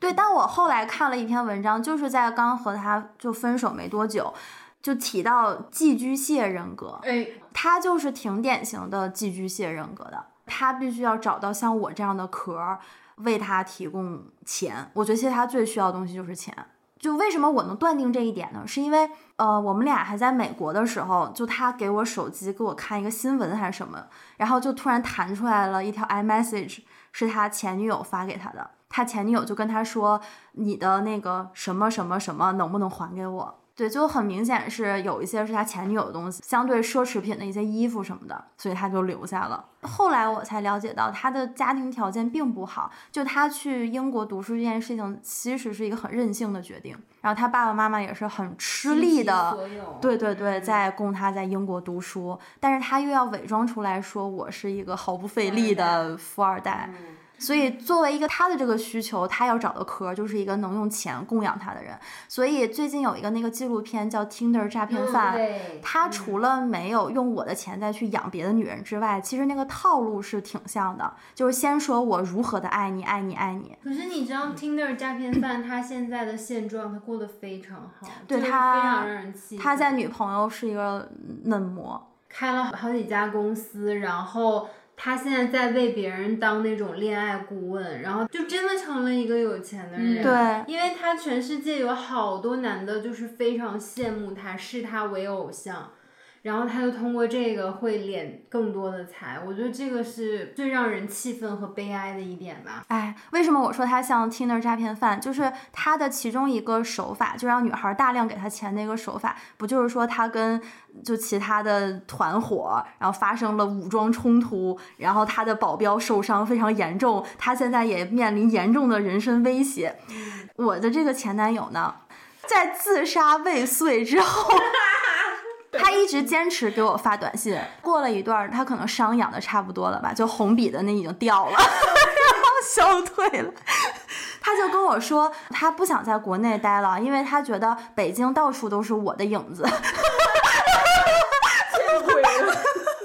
对，但我后后来看了一篇文章，就是在刚和他就分手没多久，就提到寄居蟹人格，哎，他就是挺典型的寄居蟹人格的，他必须要找到像我这样的壳儿，为他提供钱。我觉得其实他最需要的东西就是钱。就为什么我能断定这一点呢？是因为呃，我们俩还在美国的时候，就他给我手机给我看一个新闻还是什么，然后就突然弹出来了一条 iMessage，是他前女友发给他的。他前女友就跟他说：“你的那个什么什么什么能不能还给我？”对，就很明显是有一些是他前女友的东西，相对奢侈品的一些衣服什么的，所以他就留下了。后来我才了解到，他的家庭条件并不好，就他去英国读书这件事情，其实是一个很任性的决定。然后他爸爸妈妈也是很吃力的，对对对，在供他在英国读书，但是他又要伪装出来说我是一个毫不费力的富二代。所以，作为一个他的这个需求，他要找的壳就是一个能用钱供养他的人。所以最近有一个那个纪录片叫《Tinder 诈骗犯》，他除了没有用我的钱再去养别的女人之外，其实那个套路是挺像的，就是先说我如何的爱你，爱你，爱你。可是你知道 Tinder 诈骗犯他现在的现状，他过得非常好，对他非常让人气。他在女朋友是一个嫩模，开了好几家公司，然后。他现在在为别人当那种恋爱顾问，然后就真的成了一个有钱的人。对，因为他全世界有好多男的，就是非常羡慕他，视他为偶像。然后他就通过这个会敛更多的财，我觉得这个是最让人气愤和悲哀的一点吧。哎，为什么我说他像 Tinder 诈骗犯？就是他的其中一个手法，就让女孩大量给他钱那个手法，不就是说他跟就其他的团伙，然后发生了武装冲突，然后他的保镖受伤非常严重，他现在也面临严重的人身威胁。我的这个前男友呢，在自杀未遂之后。他一直坚持给我发短信，过了一段，他可能伤养的差不多了吧，就红笔的那已经掉了，然 后消退了。他就跟我说，他不想在国内待了，因为他觉得北京到处都是我的影子。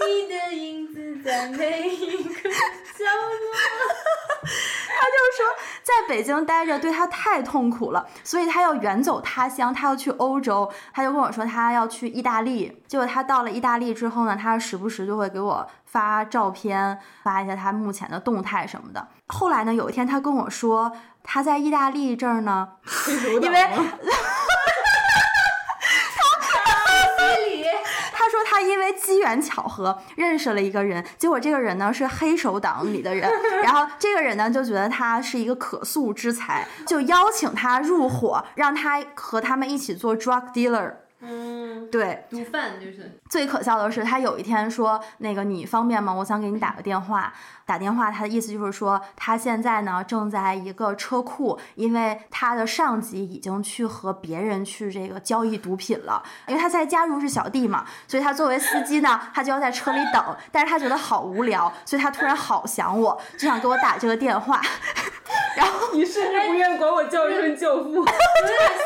你的影子在每一个角落。他就说，在北京待着对他太痛苦了，所以他要远走他乡，他要去欧洲。他就跟我说，他要去意大利。结果他到了意大利之后呢，他时不时就会给我发照片，发一下他目前的动态什么的。后来呢，有一天他跟我说，他在意大利这儿呢，因为。说他因为机缘巧合认识了一个人，结果这个人呢是黑手党里的人，然后这个人呢就觉得他是一个可塑之才，就邀请他入伙，让他和他们一起做 drug dealer。嗯，对，毒贩就是最可笑的是，他有一天说：“那个你方便吗？我想给你打个电话。”打电话，他的意思就是说，他现在呢正在一个车库，因为他的上级已经去和别人去这个交易毒品了。因为他在加入是小弟嘛，所以他作为司机呢，他就要在车里等。但是他觉得好无聊，所以他突然好想我，就想给我打这个电话。然后你甚至不愿管我叫一声舅父，有点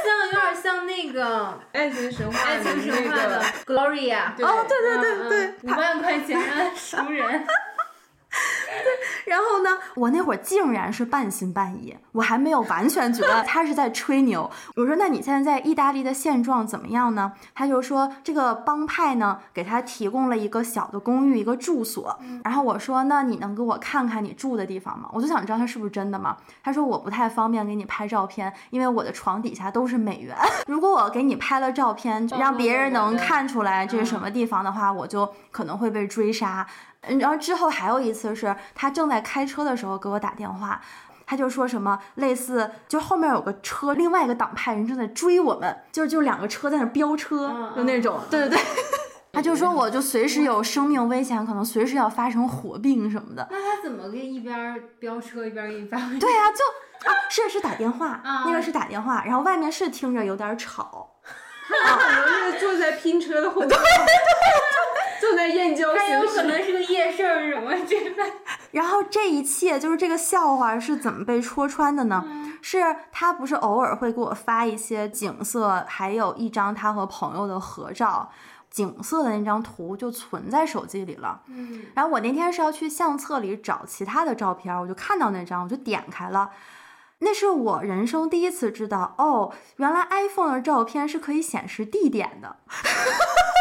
像，有点像那个《爱情神话》爱情神话的 Gloria。哦，对对对对，五万块钱熟人。然后呢，我那会儿竟然是半信半疑，我还没有完全觉得他是在吹牛。我说：“那你现在在意大利的现状怎么样呢？”他就说：“这个帮派呢，给他提供了一个小的公寓，一个住所。”然后我说：“那你能给我看看你住的地方吗？”我就想知道他是不是真的嘛。他说：“我不太方便给你拍照片，因为我的床底下都是美元。如果我给你拍了照片，让别人能看出来这是什么地方的话，我就可能会被追杀。”然后之后还有一次是他正在开车的时候给我打电话，他就说什么类似，就后面有个车，另外一个党派人正在追我们，就是就两个车在那飙车，就那种，对对对，他就说我就随时有生命危险，可能随时要发生火并什么的。那他怎么给一边飙车一边给你发？对呀，就啊是是打电话，那个是打电话，然后外面是听着有点吵，可能是坐在拼车的后面。正在燕郊还有可能是个夜市儿什么之类的。然后这一切就是这个笑话是怎么被戳穿的呢？是他不是偶尔会给我发一些景色，还有一张他和朋友的合照，景色的那张图就存在手机里了。嗯。然后我那天是要去相册里找其他的照片，我就看到那张，我就点开了。那是我人生第一次知道，哦，原来 iPhone 的照片是可以显示地点的。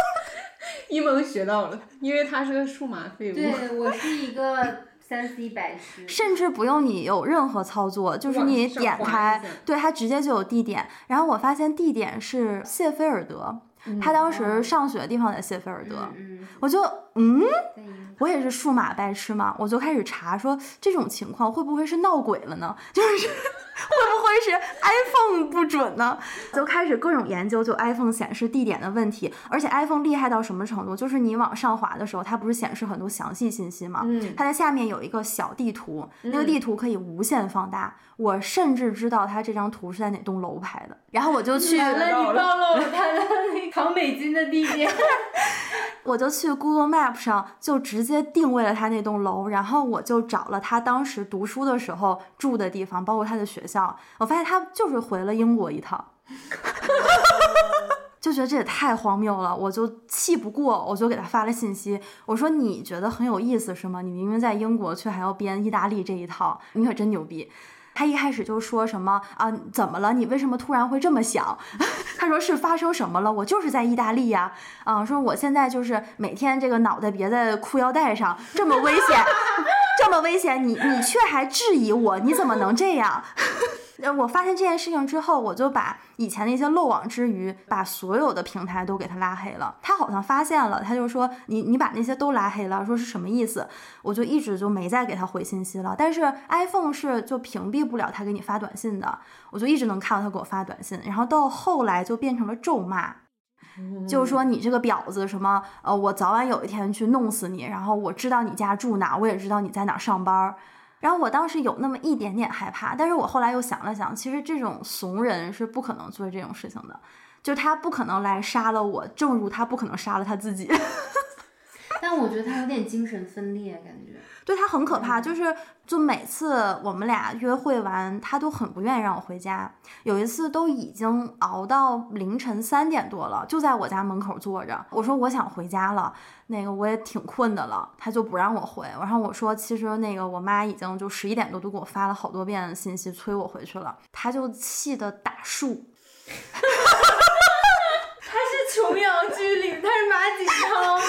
一萌学到了，因为他是个数码废物。对我是一个三 C 白痴，甚至不用你有任何操作，就是你点开，对它直接就有地点。然后我发现地点是谢菲尔德，他当时上学的地方在谢菲尔德，嗯，我就嗯，我也是数码白痴嘛，我就开始查说这种情况会不会是闹鬼了呢？就是 会不会是 iPhone 不准呢？就开始各种研究，就 iPhone 显示地点的问题。而且 iPhone 厉害到什么程度？就是你往上滑的时候，它不是显示很多详细信息吗？嗯它在下面有一个小地图，那个地图可以无限放大。我甚至知道它这张图是在哪栋楼拍的，然后我就去。完了，你暴露了他的那个 藏美金的地点。我就去 Google Map 上就直接定位了他那栋楼，然后我就找了他当时读书的时候住的地方，包括他的学校。我发现他就是回了英国一趟，就觉得这也太荒谬了，我就气不过，我就给他发了信息，我说你觉得很有意思是吗？你明明在英国，却还要编意大利这一套，你可真牛逼。他一开始就说什么啊？怎么了？你为什么突然会这么想？他说是发生什么了？我就是在意大利呀、啊，说我现在就是每天这个脑袋别在裤腰带上，这么危险，这么危险，你你却还质疑我，你怎么能这样？呃我发现这件事情之后，我就把以前的一些漏网之鱼，把所有的平台都给他拉黑了。他好像发现了，他就说你你把那些都拉黑了，说是什么意思？我就一直就没再给他回信息了。但是 iPhone 是就屏蔽不了他给你发短信的，我就一直能看到他给我发短信，然后到后来就变成了咒骂。就是说你这个婊子什么，呃，我早晚有一天去弄死你，然后我知道你家住哪，我也知道你在哪儿上班儿。然后我当时有那么一点点害怕，但是我后来又想了想，其实这种怂人是不可能做这种事情的，就他不可能来杀了我，正如他不可能杀了他自己。但我觉得他有点精神分裂，感觉。对他很可怕，就是就每次我们俩约会完，他都很不愿意让我回家。有一次都已经熬到凌晨三点多了，就在我家门口坐着。我说我想回家了，那个我也挺困的了，他就不让我回。然后我说其实那个我妈已经就十一点多都给我发了好多遍信息催我回去了，他就气得打树。他是琼瑶剧里，他是马景涛吗？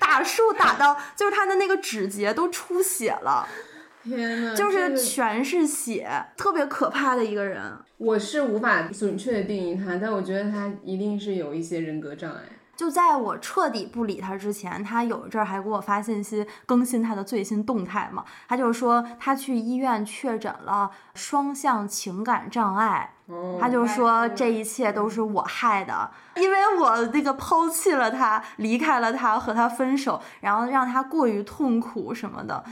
打树打到就是他的那个指节都出血了，天呐，就是全是血，特别可怕的一个人。我是无法准确的定义他，但我觉得他一定是有一些人格障碍。就在我彻底不理他之前，他有一阵儿还给我发信息更新他的最新动态嘛。他就是说他去医院确诊了双向情感障碍，哦他就说这一切都是我害的，因为我那个抛弃了他，离开了他，和他分手，然后让他过于痛苦什么的。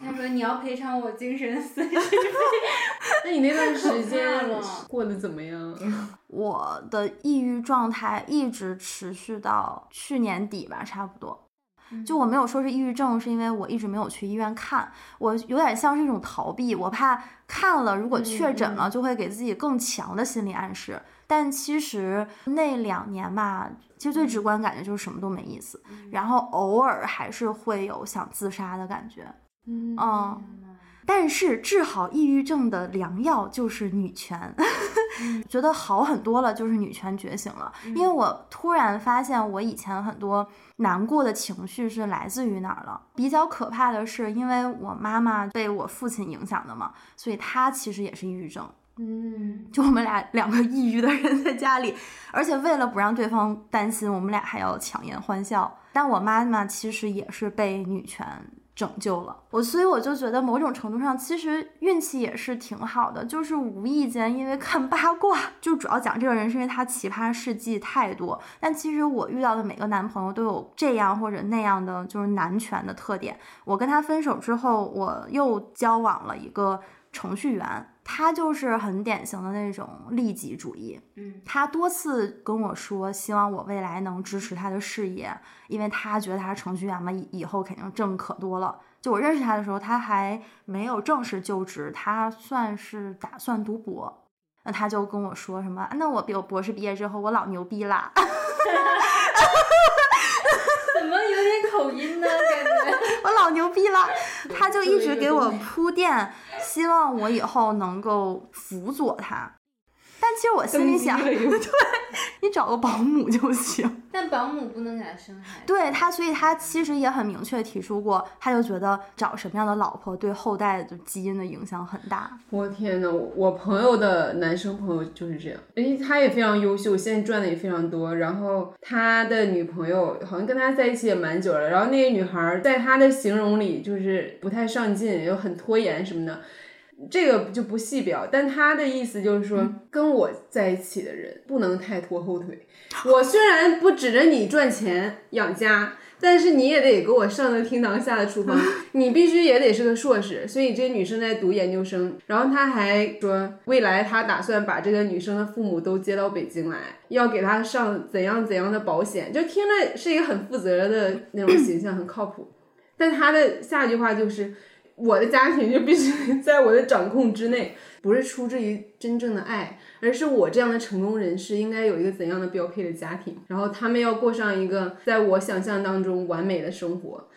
他说你要赔偿我精神损失费。那你那段时间了过得怎么样？我的抑郁状态一直持续到去年底吧，差不多。就我没有说是抑郁症，是因为我一直没有去医院看，我有点像是一种逃避，我怕看了如果确诊了，就会给自己更强的心理暗示。但其实那两年吧，其实最直观感觉就是什么都没意思，然后偶尔还是会有想自杀的感觉。嗯嗯，但是治好抑郁症的良药就是女权，觉得好很多了，就是女权觉醒了。因为我突然发现，我以前很多难过的情绪是来自于哪儿了。比较可怕的是，因为我妈妈被我父亲影响的嘛，所以她其实也是抑郁症。嗯，就我们俩两个抑郁的人在家里，而且为了不让对方担心，我们俩还要强颜欢笑。但我妈妈其实也是被女权拯救了我，所以我就觉得某种程度上，其实运气也是挺好的，就是无意间因为看八卦，就主要讲这个人是因为他奇葩事迹太多。但其实我遇到的每个男朋友都有这样或者那样的就是男权的特点。我跟他分手之后，我又交往了一个程序员。他就是很典型的那种利己主义，嗯，他多次跟我说，希望我未来能支持他的事业，因为他觉得他是程序员嘛，以以后肯定挣可多了。就我认识他的时候，他还没有正式就职，他算是打算读博。那他就跟我说什么，啊那我比我博士毕业之后，我老牛逼啦。怎么有点口音呢？感觉我老牛逼了，他就一直给我铺垫，希望我以后能够辅佐他。但其实我心里想，对你找个保姆就行。但保姆不能给他生孩子。对他，所以他其实也很明确提出过，他就觉得找什么样的老婆对后代的基因的影响很大。我天呐，我我朋友的男生朋友就是这样，因为他也非常优秀，现在赚的也非常多。然后他的女朋友好像跟他在一起也蛮久了，然后那个女孩在他的形容里就是不太上进，又很拖延什么的。这个就不细表，但他的意思就是说，跟我在一起的人不能太拖后腿。我虽然不指着你赚钱养家，但是你也得给我上得厅堂下的厨房，你必须也得是个硕士。所以这女生在读研究生，然后他还说，未来他打算把这个女生的父母都接到北京来，要给她上怎样怎样的保险，就听着是一个很负责的那种形象，很靠谱。但他的下一句话就是。我的家庭就必须 在我的掌控之内，不是出自于真正的爱，而是我这样的成功人士应该有一个怎样的标配的家庭，然后他们要过上一个在我想象当中完美的生活。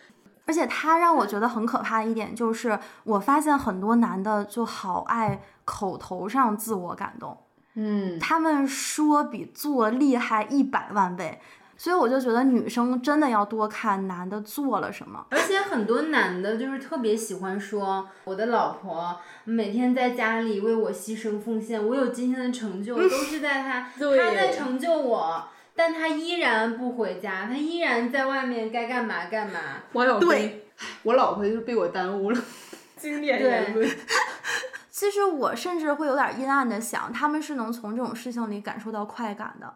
而且他让我觉得很可怕的一点就是，我发现很多男的就好爱口头上自我感动，嗯，他们说比做厉害一百万倍。所以我就觉得女生真的要多看男的做了什么，而且很多男的就是特别喜欢说我的老婆每天在家里为我牺牲奉献，我有今天的成就都是在她，她在成就我，但他依然不回家，他依然在外面该干嘛干嘛。王小飞，我老婆就是被我耽误了，经典言论。其实我甚至会有点阴暗的想，他们是能从这种事情里感受到快感的。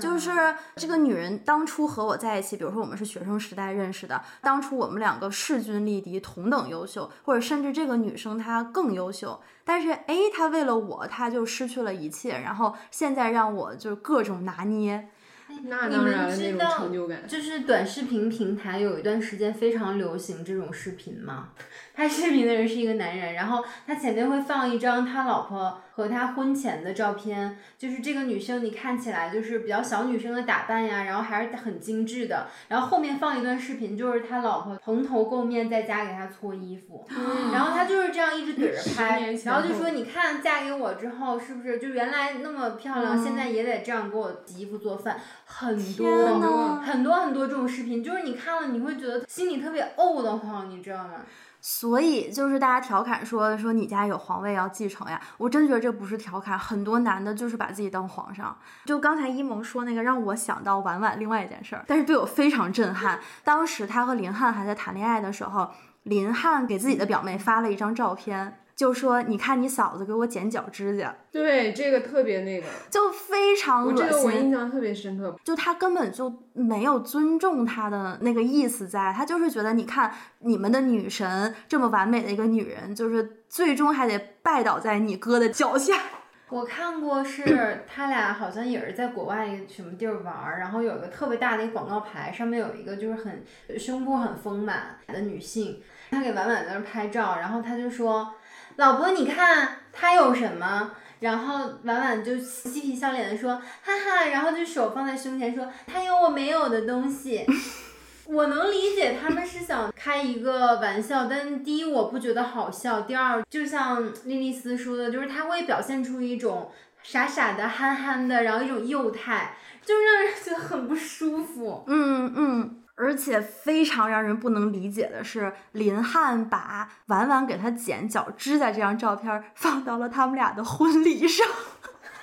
就是这个女人当初和我在一起，比如说我们是学生时代认识的，当初我们两个势均力敌，同等优秀，或者甚至这个女生她更优秀，但是哎，她为了我，她就失去了一切，然后现在让我就是各种拿捏。那当然了，那种成就感。就是短视频平台有一段时间非常流行这种视频嘛。拍视频的人是一个男人，然后他前面会放一张他老婆和他婚前的照片，就是这个女生你看起来就是比较小女生的打扮呀，然后还是很精致的，然后后面放一段视频，就是他老婆蓬头垢面在家给他搓衣服，然后他就是这样一直怼着拍，然后就说你看嫁给我之后是不是就原来那么漂亮，现在也得这样给我洗衣服做饭，很多很多很多这种视频，就是你看了你会觉得心里特别怄得慌，你知道吗？所以就是大家调侃说说你家有皇位要继承呀，我真觉得这不是调侃，很多男的就是把自己当皇上。就刚才一萌说那个，让我想到婉婉另外一件事儿，但是对我非常震撼。当时他和林汉还在谈恋爱的时候，林汉给自己的表妹发了一张照片。就说你看你嫂子给我剪脚指甲，对这个特别那个，就非常恶心。这个我印象特别深刻，就他根本就没有尊重他的那个意思，在他就是觉得你看你们的女神这么完美的一个女人，就是最终还得拜倒在你哥的脚下。我看过是 他俩好像也是在国外什么地儿玩，然后有一个特别大的一个广告牌，上面有一个就是很胸部很丰满的女性，他给婉婉在那拍照，然后他就说。老婆，你看他有什么？然后婉婉就嬉皮笑脸的说，哈哈，然后就手放在胸前说，他有我没有的东西。我能理解他们是想开一个玩笑，但第一我不觉得好笑，第二就像莉莉丝说的，就是他会表现出一种傻傻的、憨憨的，然后一种幼态，就让人觉得很不舒服。嗯嗯。而且非常让人不能理解的是，林汉把婉婉给他剪脚指甲这张照片放到了他们俩的婚礼上，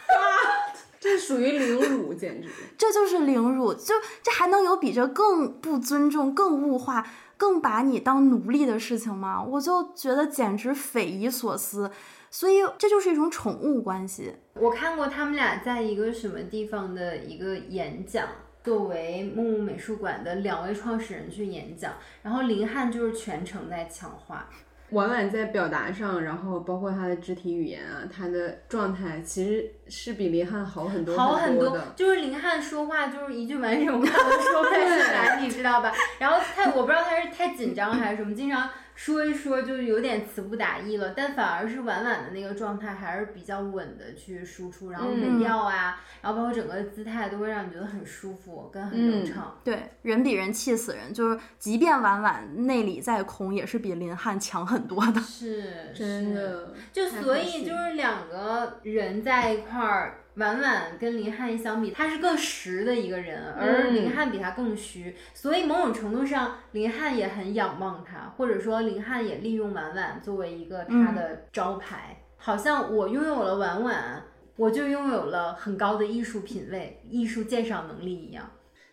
这属于凌辱，简直，这就是凌辱，就这还能有比这更不尊重、更物化、更把你当奴隶的事情吗？我就觉得简直匪夷所思，所以这就是一种宠物关系。我看过他们俩在一个什么地方的一个演讲。作为木木美术馆的两位创始人去演讲，然后林汉就是全程在抢话。婉婉在表达上，然后包括她的肢体语言啊，她的状态其实是比林汉好很多好很多就是林汉说话就是一句完整话都 说不出来，你知道吧？然后他我不知道他是太紧紧张还是什么，经常说一说就有点词不达意了。但反而是婉婉的那个状态还是比较稳的去输出，然后嗯语调啊，然后包括整个姿态都会让你觉得很舒服跟很流嗯畅。对，人比人气死人，就是即便婉婉内里再空，也是比林汉强很多的。是，真的，就所以就是两个人在一块儿，婉婉跟林汉相比，他是更实的一个人，而嗯林汉比他更虚，所以某种程度上，林汉也很仰望他，或者说林汉也利用婉婉作为一个他的招牌，好像我拥有了婉婉，我就拥有了很高的艺术品味、艺术鉴赏能力一样。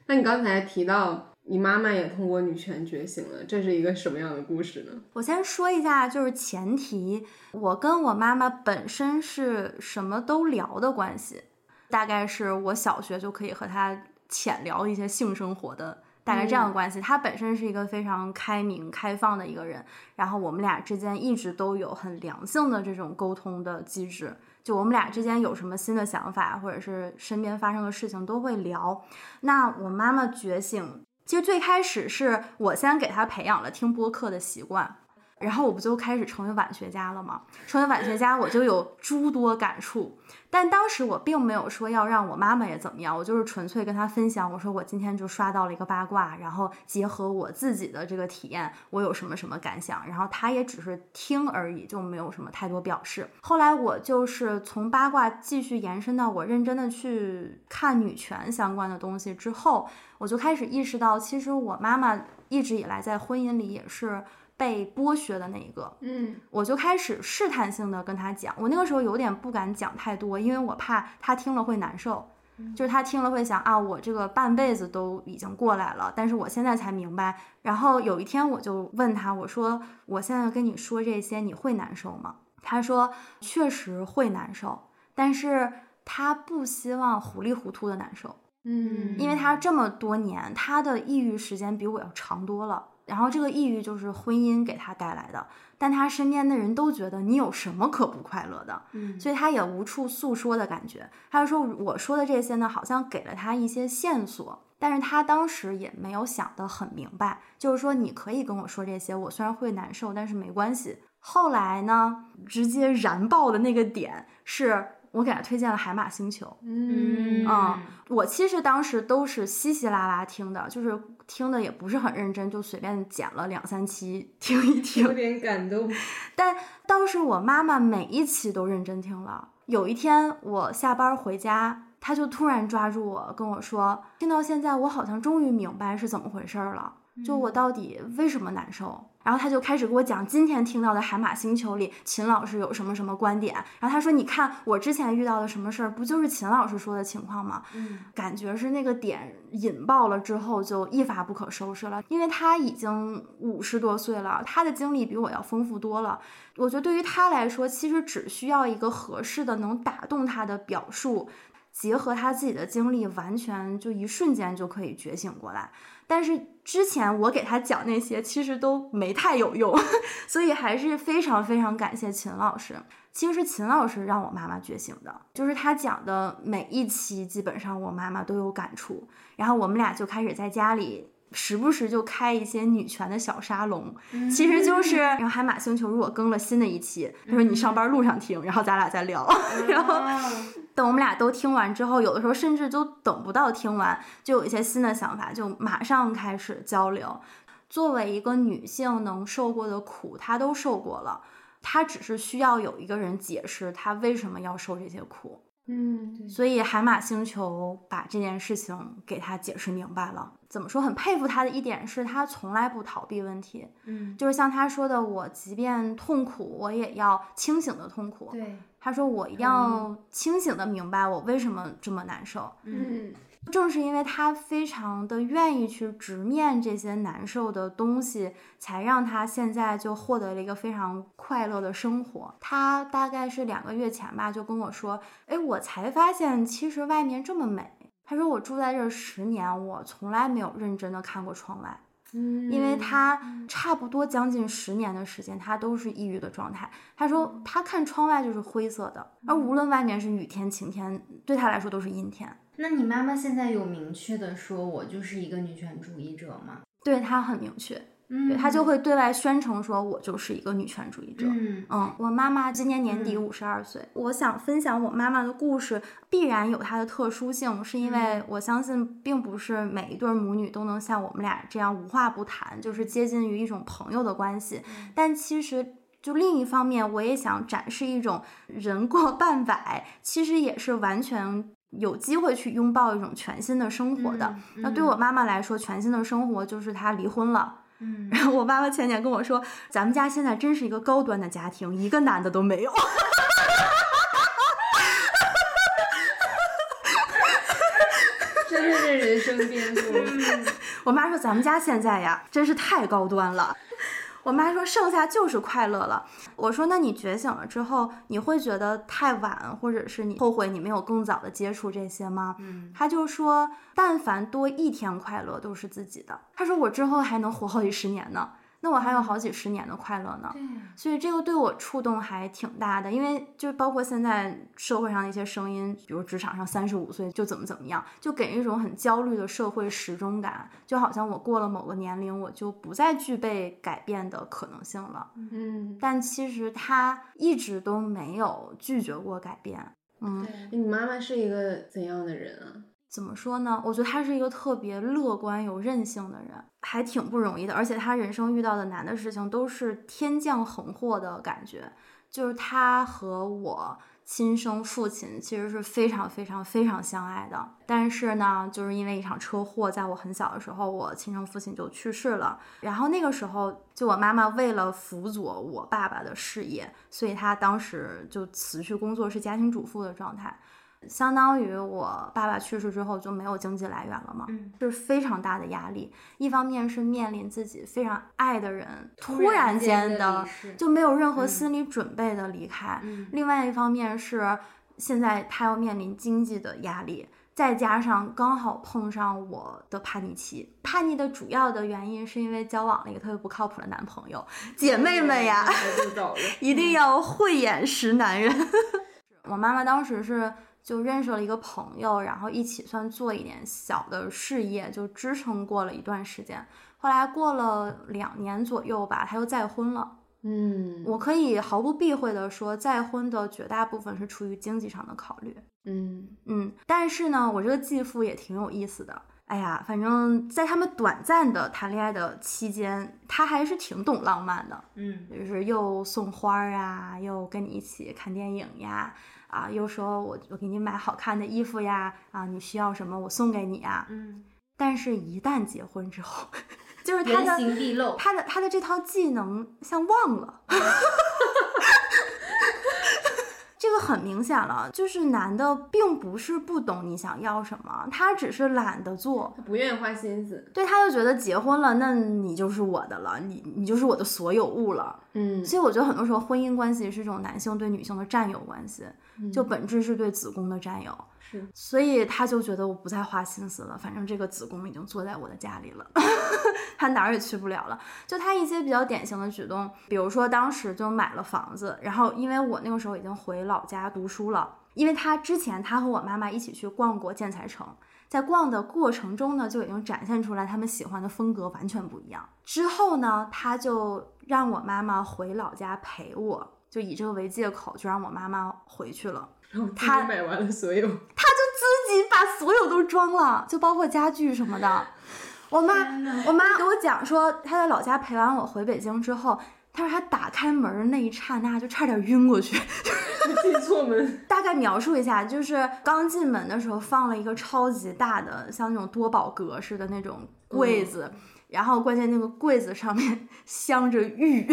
那你刚才提到你妈妈也通过女权觉醒了，这是一个什么样的故事呢？我先说一下，就是前提，我跟我妈妈本身是什么都聊的关系，大概是我小学就可以和她浅聊一些性生活的。大概这样的关系，她本身是一个非常开明、开放的一个人，然后我们俩之间一直都有很良性的这种沟通的机制，就我们俩之间有什么新的想法，或者是身边发生的事情都会聊。那我妈妈觉醒，其实最开始是我先给他培养了听播客的习惯，然后我不就开始成为晚学家了吗？成为晚学家，我就有诸多感触。但当时我并没有说要让我妈妈也怎么样，我就是纯粹跟她分享，我说我今天就刷到了一个八卦，然后结合我自己的这个体验，我有什么什么感想，然后她也只是听而已，就没有什么太多表示。后来我就是从八卦继续延伸到我认真的去看女权相关的东西之后，我就开始意识到，其实我妈妈一直以来在婚姻里也是。被剥削的那一个，嗯我就开始试探性的跟他讲，我那个时候有点不敢讲太多，因为我怕他听了会难受，就是他听了会想啊，我这个半辈子都已经过来了，但是我现在才明白。然后有一天我就问他，我说我现在跟你说这些，你会难受吗？他说确实会难受，但是他不希望糊里糊涂的难受。嗯因为他这么多年，他的抑郁时间比我要长多了。然后这个抑郁就是婚姻给他带来的，但他身边的人都觉得你有什么可不快乐的，嗯所以他也无处诉说的感觉。他就说我说的这些呢，好像给了他一些线索，但是他当时也没有想得很明白，就是说你可以跟我说这些，我虽然会难受，但是没关系。后来呢，直接燃爆的那个点是我给他推荐了海马星球。嗯嗯，我其实当时都是稀稀拉拉听的，就是听的也不是很认真，就随便剪了两三期听一听有。点感动。但当时我妈妈每一期都认真听了。有一天我下班回家，她就突然抓住我跟我说：“听到现在，我好像终于明白是怎么回事儿了，就我到底为什么难受。”然后他就开始给我讲今天听到的《海马星球》里秦老师有什么什么观点。然后他说：“你看我之前遇到的什么事儿，不就是秦老师说的情况吗？”嗯感觉是那个点引爆了之后就一发不可收拾了，因为他已经五十多岁了，他的经历比我要丰富多了。我觉得对于他来说，其实只需要一个合适的能打动他的表述，结合他自己的经历，完全就一瞬间就可以觉醒过来。但是之前我给他讲那些，其实都没太有用，所以还是非常非常感谢秦老师。其实是秦老师让我妈妈觉醒的，就是他讲的每一期，基本上我妈妈都有感触。然后我们俩就开始在家里时不时就开一些女权的小沙龙，其实就是，然后海马星球如果更了新的一期，他说你上班路上听，然后咱俩再聊，然后等我们俩都听完之后，有的时候甚至都等不到听完，就有一些新的想法，就马上开始交流。作为一个女性，能受过的苦，她都受过了，她只是需要有一个人解释她为什么要受这些苦。嗯所以海马星球把这件事情给他解释明白了。怎么说？很佩服他的一点是，他从来不逃避问题。嗯，就是像他说的，我即便痛苦，我也要清醒的痛苦。对，他说我一定要清醒的明白我为什么这么难受。嗯正是因为他非常的愿意去直面这些难受的东西，才让他现在就获得了一个非常快乐的生活。他大概是两个月前吧，就跟我说：“哎，我才发现其实外面这么美。”他说：“我住在这十年，我从来没有认真的看过窗外。”嗯因为他差不多将近十年的时间，他都是抑郁的状态。他说他看窗外就是灰色的，而无论外面是雨天晴天，对他来说都是阴天。那你妈妈现在有明确的说我就是一个女权主义者吗？对她很明确，嗯对他就会对外宣称说我就是一个女权主义者。嗯嗯，我妈妈今年年底五十二岁。我想分享我妈妈的故事，必然有它的特殊性，是因为我相信并不是每一对母女都能像我们俩这样无话不谈，就是接近于一种朋友的关系。但其实。就另一方面，我也想展示一种人过半百，其实也是完全有机会去拥抱一种全新的生活的。那对我妈妈来说，全新的生活就是她离婚了。嗯，然后我妈妈前年跟我说，咱们家现在真是一个高端的家庭，一个男的都没有。真的是人生巅峰。我妈说咱们家现在呀，真是太高端了。我妈说剩下就是快乐了。我说那你觉醒了之后，你会觉得太晚，或者是你后悔你没有更早的接触这些吗？嗯，她就说，但凡多一天快乐都是自己的。她说我之后还能活好几十年呢，那我还有好几十年的快乐呢。对，所以这个对我触动还挺大的，因为就包括现在社会上的一些声音，比如职场上三十五岁就怎么怎么样，就给人一种很焦虑的社会时钟感，就好像我过了某个年龄，我就不再具备改变的可能性了。嗯，但其实他一直都没有拒绝过改变。嗯，你妈妈是一个怎样的人啊？怎么说呢？我觉得他是一个特别乐观、有韧性的人，还挺不容易的。而且他人生遇到的难的事情都是天降横祸的感觉。就是他和我亲生父亲其实是非常非常非常相爱的，但是呢，就是因为一场车祸，在我很小的时候，我亲生父亲就去世了。然后那个时候，就我妈妈为了辅佐我爸爸的事业，所以她当时就辞去工作，是家庭主妇的状态。相当于我爸爸去世之后就没有经济来源了嘛，嗯，是非常大的压力。一方面是面临自己非常爱的人突然然间的就没有任何嗯心理准备的离开，嗯另外一方面是现在他要面临经济的压力。再加上刚好碰上我的叛逆期，叛逆的主要的原因是因为交往了一个特别不靠谱的男朋友。姐妹们呀。一定要慧眼识男人。我妈妈当时是就认识了一个朋友，然后一起算做一点小的事业，就支撑过了一段时间。后来过了两年左右吧，他又再婚了。嗯，我可以毫不避讳的说，再婚的绝大部分是出于经济上的考虑。嗯嗯，但是呢，我这个继父也挺有意思的。哎呀，反正在他们短暂的谈恋爱的期间，他还是挺懂浪漫的。嗯就是又送花儿啊，又跟你一起看电影呀，啊，又说我我给你买好看的衣服呀，啊，你需要什么我送给你啊。嗯，但是，一旦结婚之后，就是他原的他的他的这套技能像忘了。这个很明显了，就是男的并不是不懂你想要什么，他只是懒得做。他不愿意花心思。对，他就觉得结婚了，那你就是我的了，你你就是我的所有物了。嗯所以我觉得很多时候婚姻关系是一种男性对女性的占有关系，嗯就本质是对子宫的占有。是，所以他就觉得我不再花心思了，反正这个子宫已经坐在我的家里了，他哪儿也去不了了。就他一些比较典型的举动，比如说当时就买了房子，然后因为我那个时候已经回老家读书了，因为他之前他和我妈妈一起去逛过建材城。在逛的过程中呢，就已经展现出来他们喜欢的风格完全不一样。之后呢，他就让我妈妈回老家陪我，就以这个为借口，就让我妈妈回去了。然后他买完了所有。他就自己把所有都装了，就包括家具什么的。我妈，我妈给我讲说，她在老家陪完我回北京之后，她说她打开门的那一刹那就差点晕过去。进错门。大概描述一下，就是刚进门的时候放了一个超级大的，像那种多宝格似的那种柜子，然后关键那个柜子上面 镶着玉。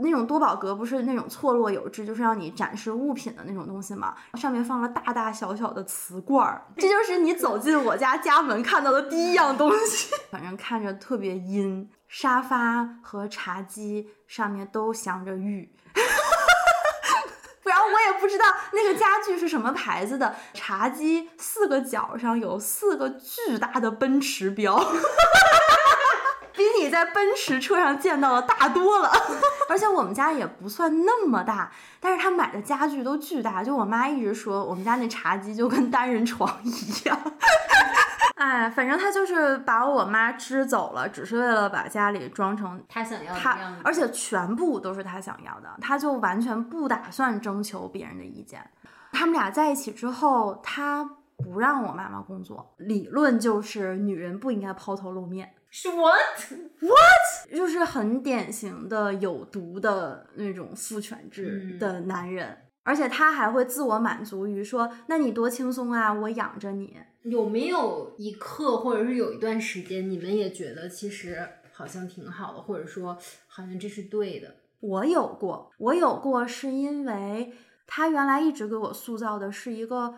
那种多宝格不是那种错落有致，就是让你展示物品的那种东西嘛？上面放了大大小小的瓷罐儿，这就是你走进我家家门看到的第一样东西。反正看着特别阴，沙发和茶几上面都镶着玉。不 然我也不知道那个家具是什么牌子的。茶几四个角上有四个巨大的奔驰标。比你在奔驰车上见到的大多了，而且我们家也不算那么大，但是他买的家具都巨大，就我妈一直说我们家那茶几就跟单人床一样。哎，反正他就是把我妈支走了，只是为了把家里装成他想要的样子，，而且全部都是他想要的，他就完全不打算征求别人的意见。他们俩在一起之后，他不让我妈妈工作，理论就是女人不应该抛头露面，是 what？就是很典型的有毒的那种父权制嗯的男人。而且他还会自我满足于说：“那你多轻松啊，我养着你。有没有一刻，或者是有一段时间，你们也觉得其实好像挺好的，或者说好像这是对的？”我有过，我有过，是因为他原来一直给我塑造的是一个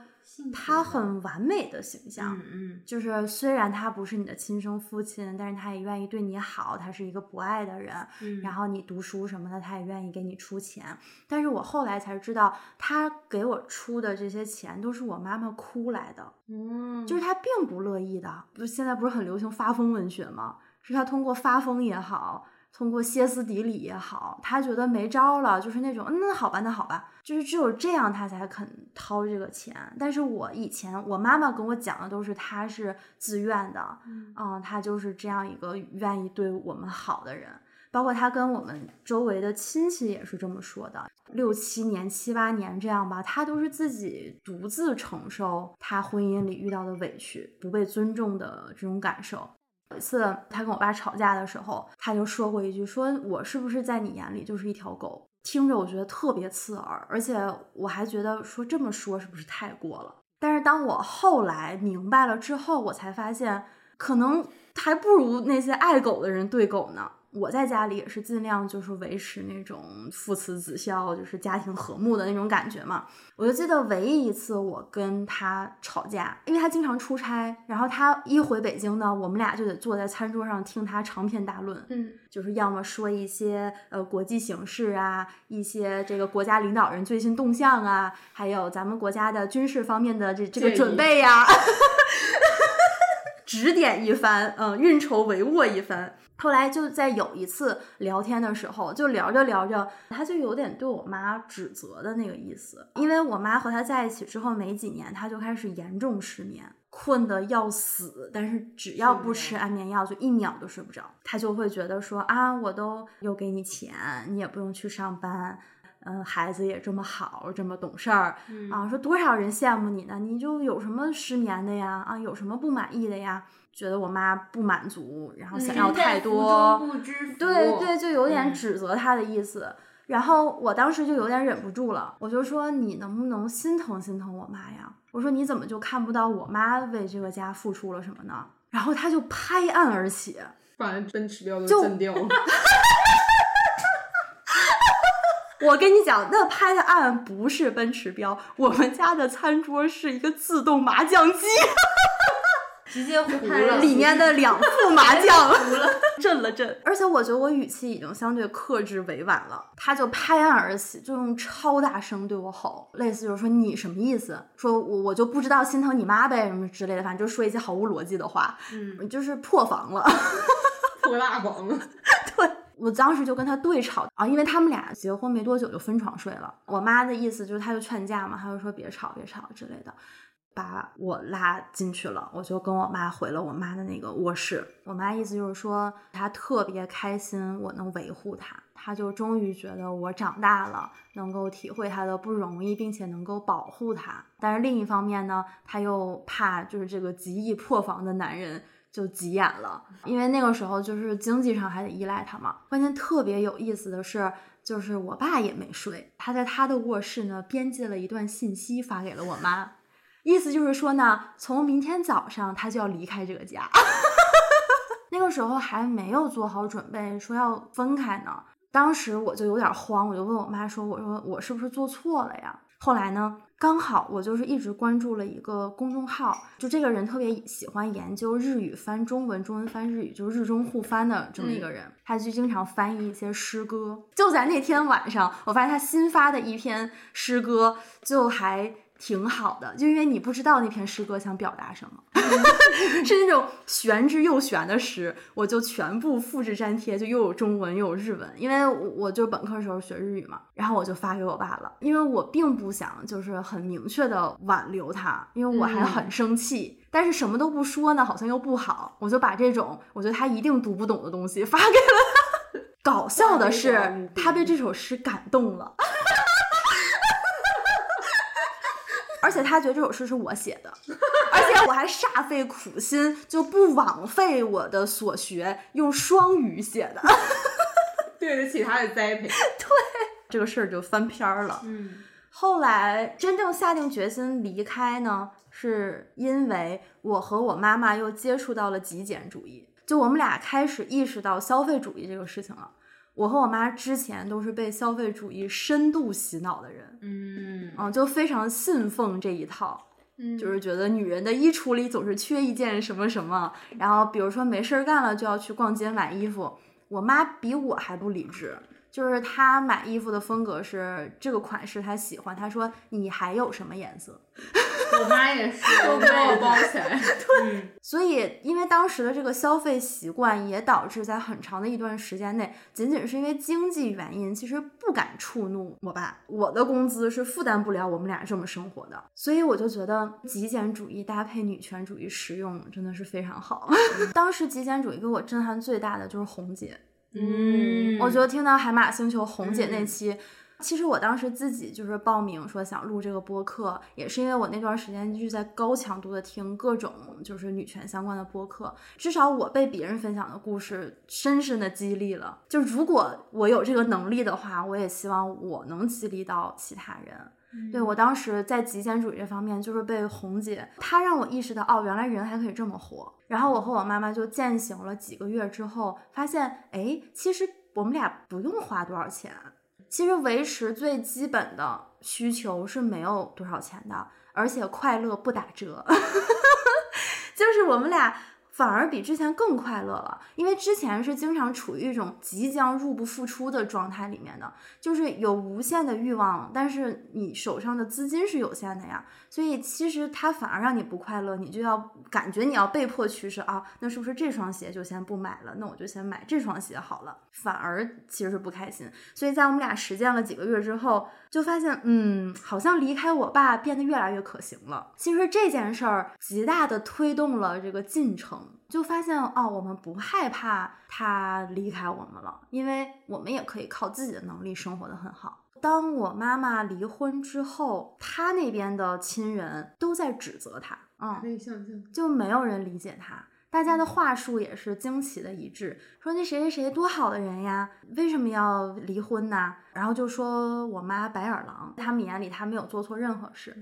他很完美的形象。嗯嗯就是虽然他不是你的亲生父亲，但是他也愿意对你好，他是一个不爱的人。嗯，然后你读书什么的，他也愿意给你出钱。但是我后来才知道，他给我出的这些钱都是我妈妈哭来的，嗯，就是他并不乐意的。不，现在不是很流行发疯文学吗？是他通过发疯也好，通过歇斯底里也好，他觉得没招了，就是那种，嗯，那好吧，那好吧，就是只有这样他才肯掏这个钱。但是我以前我妈妈跟我讲的都是他是自愿的，嗯，他就是这样一个愿意对我们好的人。包括他跟我们周围的亲戚也是这么说的，六七年、七八年这样吧，他都是自己独自承受他婚姻里遇到的委屈、不被尊重的这种感受。有一次他跟我爸吵架的时候，他就说过一句：“说我是不是在你眼里就是一条狗？”听着我觉得特别刺耳，而且我还觉得说这么说是不是太过了？但是当我后来明白了之后，我才发现，可能还不如那些爱狗的人对狗呢。我在家里也是尽量就是维持那种父慈子孝，就是家庭和睦的那种感觉嘛。我就记得唯一一次我跟他吵架，因为他经常出差，然后他一回北京呢，我们俩就得坐在餐桌上听他长篇大论，嗯，就是要么说一些呃国际形势啊，一些这个国家领导人最新动向啊，还有咱们国家的军事方面的这这个准备呀、指点一番，嗯，运筹帷幄一番。后来就在有一次聊天的时候，就聊着聊着，他就有点对我妈指责的那个意思，因为我妈和他在一起之后没几年，他就开始严重失眠，困得要死，但是只要不吃安眠药，就一秒都睡不着。他就会觉得说啊，我都又给你钱，你也不用去上班。嗯，孩子也这么好，这么懂事儿、嗯啊，说多少人羡慕你呢？你就有什么失眠的呀？啊，有什么不满意的呀？觉得我妈不满足，然后想要太多，不知福对对，就有点嗯指责她的意思。然后我当时就有点忍不住了，我就说你能不能心疼心疼我妈呀？我说你怎么就看不到我妈为这个家付出了什么呢？然后他就拍案而起，把奔驰标都就震掉了。我跟你讲，那拍的案不是奔驰标，我们家的餐桌是一个自动麻将机，直接糊拍了，里面的两副麻将糊了 震了震。而且我觉得我语气已经相对克制委婉了，他就拍案而起，就用超大声对我吼，类似就是说你什么意思？说我我就不知道心疼你妈呗，什么之类的，反正就说一些毫无逻辑的话，嗯，就是破防了。破大防了，对我当时就跟他对吵啊，因为他们俩结婚没多久就分床睡了。我妈的意思就是，她就劝架嘛，她就说别吵别吵之类的，把我拉进去了。我就跟我妈回了我妈的那个卧室。我妈意思就是说，她特别开心我能维护她，她就终于觉得我长大了，能够体会她的不容易，并且能够保护她。但是另一方面呢，她又怕就是这个极易破防的男人。就急眼了，因为那个时候就是经济上还得依赖他嘛。关键特别有意思的是，就是我爸也没睡，他在他的卧室呢编辑了一段信息发给了我妈，意思就是说呢，从明天早上他就要离开这个家。那个时候还没有做好准备，说要分开呢。当时我就有点慌，我就问我妈说：“我说我是不是做错了呀？”后来呢，刚好我就是一直关注了一个公众号，就这个人特别喜欢研究日语翻中文，中文翻日语，就是日中互翻的这么一个人，他就经常翻译一些诗歌。就在那天晚上，我发现他新发的一篇诗歌就还挺好的，就因为你不知道那篇诗歌想表达什么，是那种玄之又玄的诗，我就全部复制粘贴，就又有中文又有日文，因为我我就本科时候学日语嘛，然后我就发给我爸了，因为我并不想就是很明确的挽留他，因为我还很生气。但是什么都不说呢，好像又不好，我就把这种我觉得他一定读不懂的东西发给了他。搞笑的是，他被这首诗感动了，而且他觉得这首诗是我写的，而且我还煞费苦心，就不枉费我的所学，用双语写的。对得起他的栽培。对这个事儿就翻篇儿了。嗯后来真正下定决心离开呢，是因为我和我妈妈又接触到了极简主义，就我们俩开始意识到消费主义这个事情了。我和我妈之前都是被消费主义深度洗脑的人，嗯嗯，就非常信奉这一套。嗯就是觉得女人的衣橱里总是缺一件什么什么，然后比如说没事儿干了就要去逛街买衣服。我妈比我还不理智，就是他买衣服的风格是这个款式他喜欢，他说你还有什么颜色？我妈也是，都给我包起来。嗯 所以因为当时的这个消费习惯，也导致在很长的一段时间内，仅仅是因为经济原因，其实不敢触怒我爸。我的工资是负担不了我们俩这么生活的，所以我就觉得极简主义搭配女权主义实用真的是非常好。当时极简主义给我震撼最大的就是红姐，嗯，我觉得听到海马星球红姐那期。其实我当时自己就是报名说想录这个播客，也是因为我那段时间一直在高强度的听各种就是女权相关的播客，至少我被别人分享的故事深深的激励了。就如果我有这个能力的话，我也希望我能激励到其他人。对我当时在极简主义这方面，就是被红姐她让我意识到，哦，原来人还可以这么活。然后我和我妈妈就践行了几个月之后，发现，哎，其实我们俩不用花多少钱，其实维持最基本的需求是没有多少钱的，而且快乐不打折，就是我们俩。反而比之前更快乐了，因为之前是经常处于一种即将入不敷出的状态里面的，就是有无限的欲望，但是你手上的资金是有限的呀，所以其实它反而让你不快乐，你就要感觉你要被迫取舍啊，那是不是这双鞋就先不买了？那我就先买这双鞋好了，反而其实是不开心。所以在我们俩实践了几个月之后，就发现，嗯，好像离开我爸变得越来越可行了。其实这件事儿极大的推动了这个进程。就发现哦，我们不害怕他离开我们了，因为我们也可以靠自己的能力生活的很好。当我妈妈离婚之后，她那边的亲人都在指责她，嗯，可以想象，就没有人理解她。大家的话术也是惊奇的一致，说那谁谁谁多好的人呀，为什么要离婚呢？然后就说我妈白眼狼，他们眼里她没有做错任何事。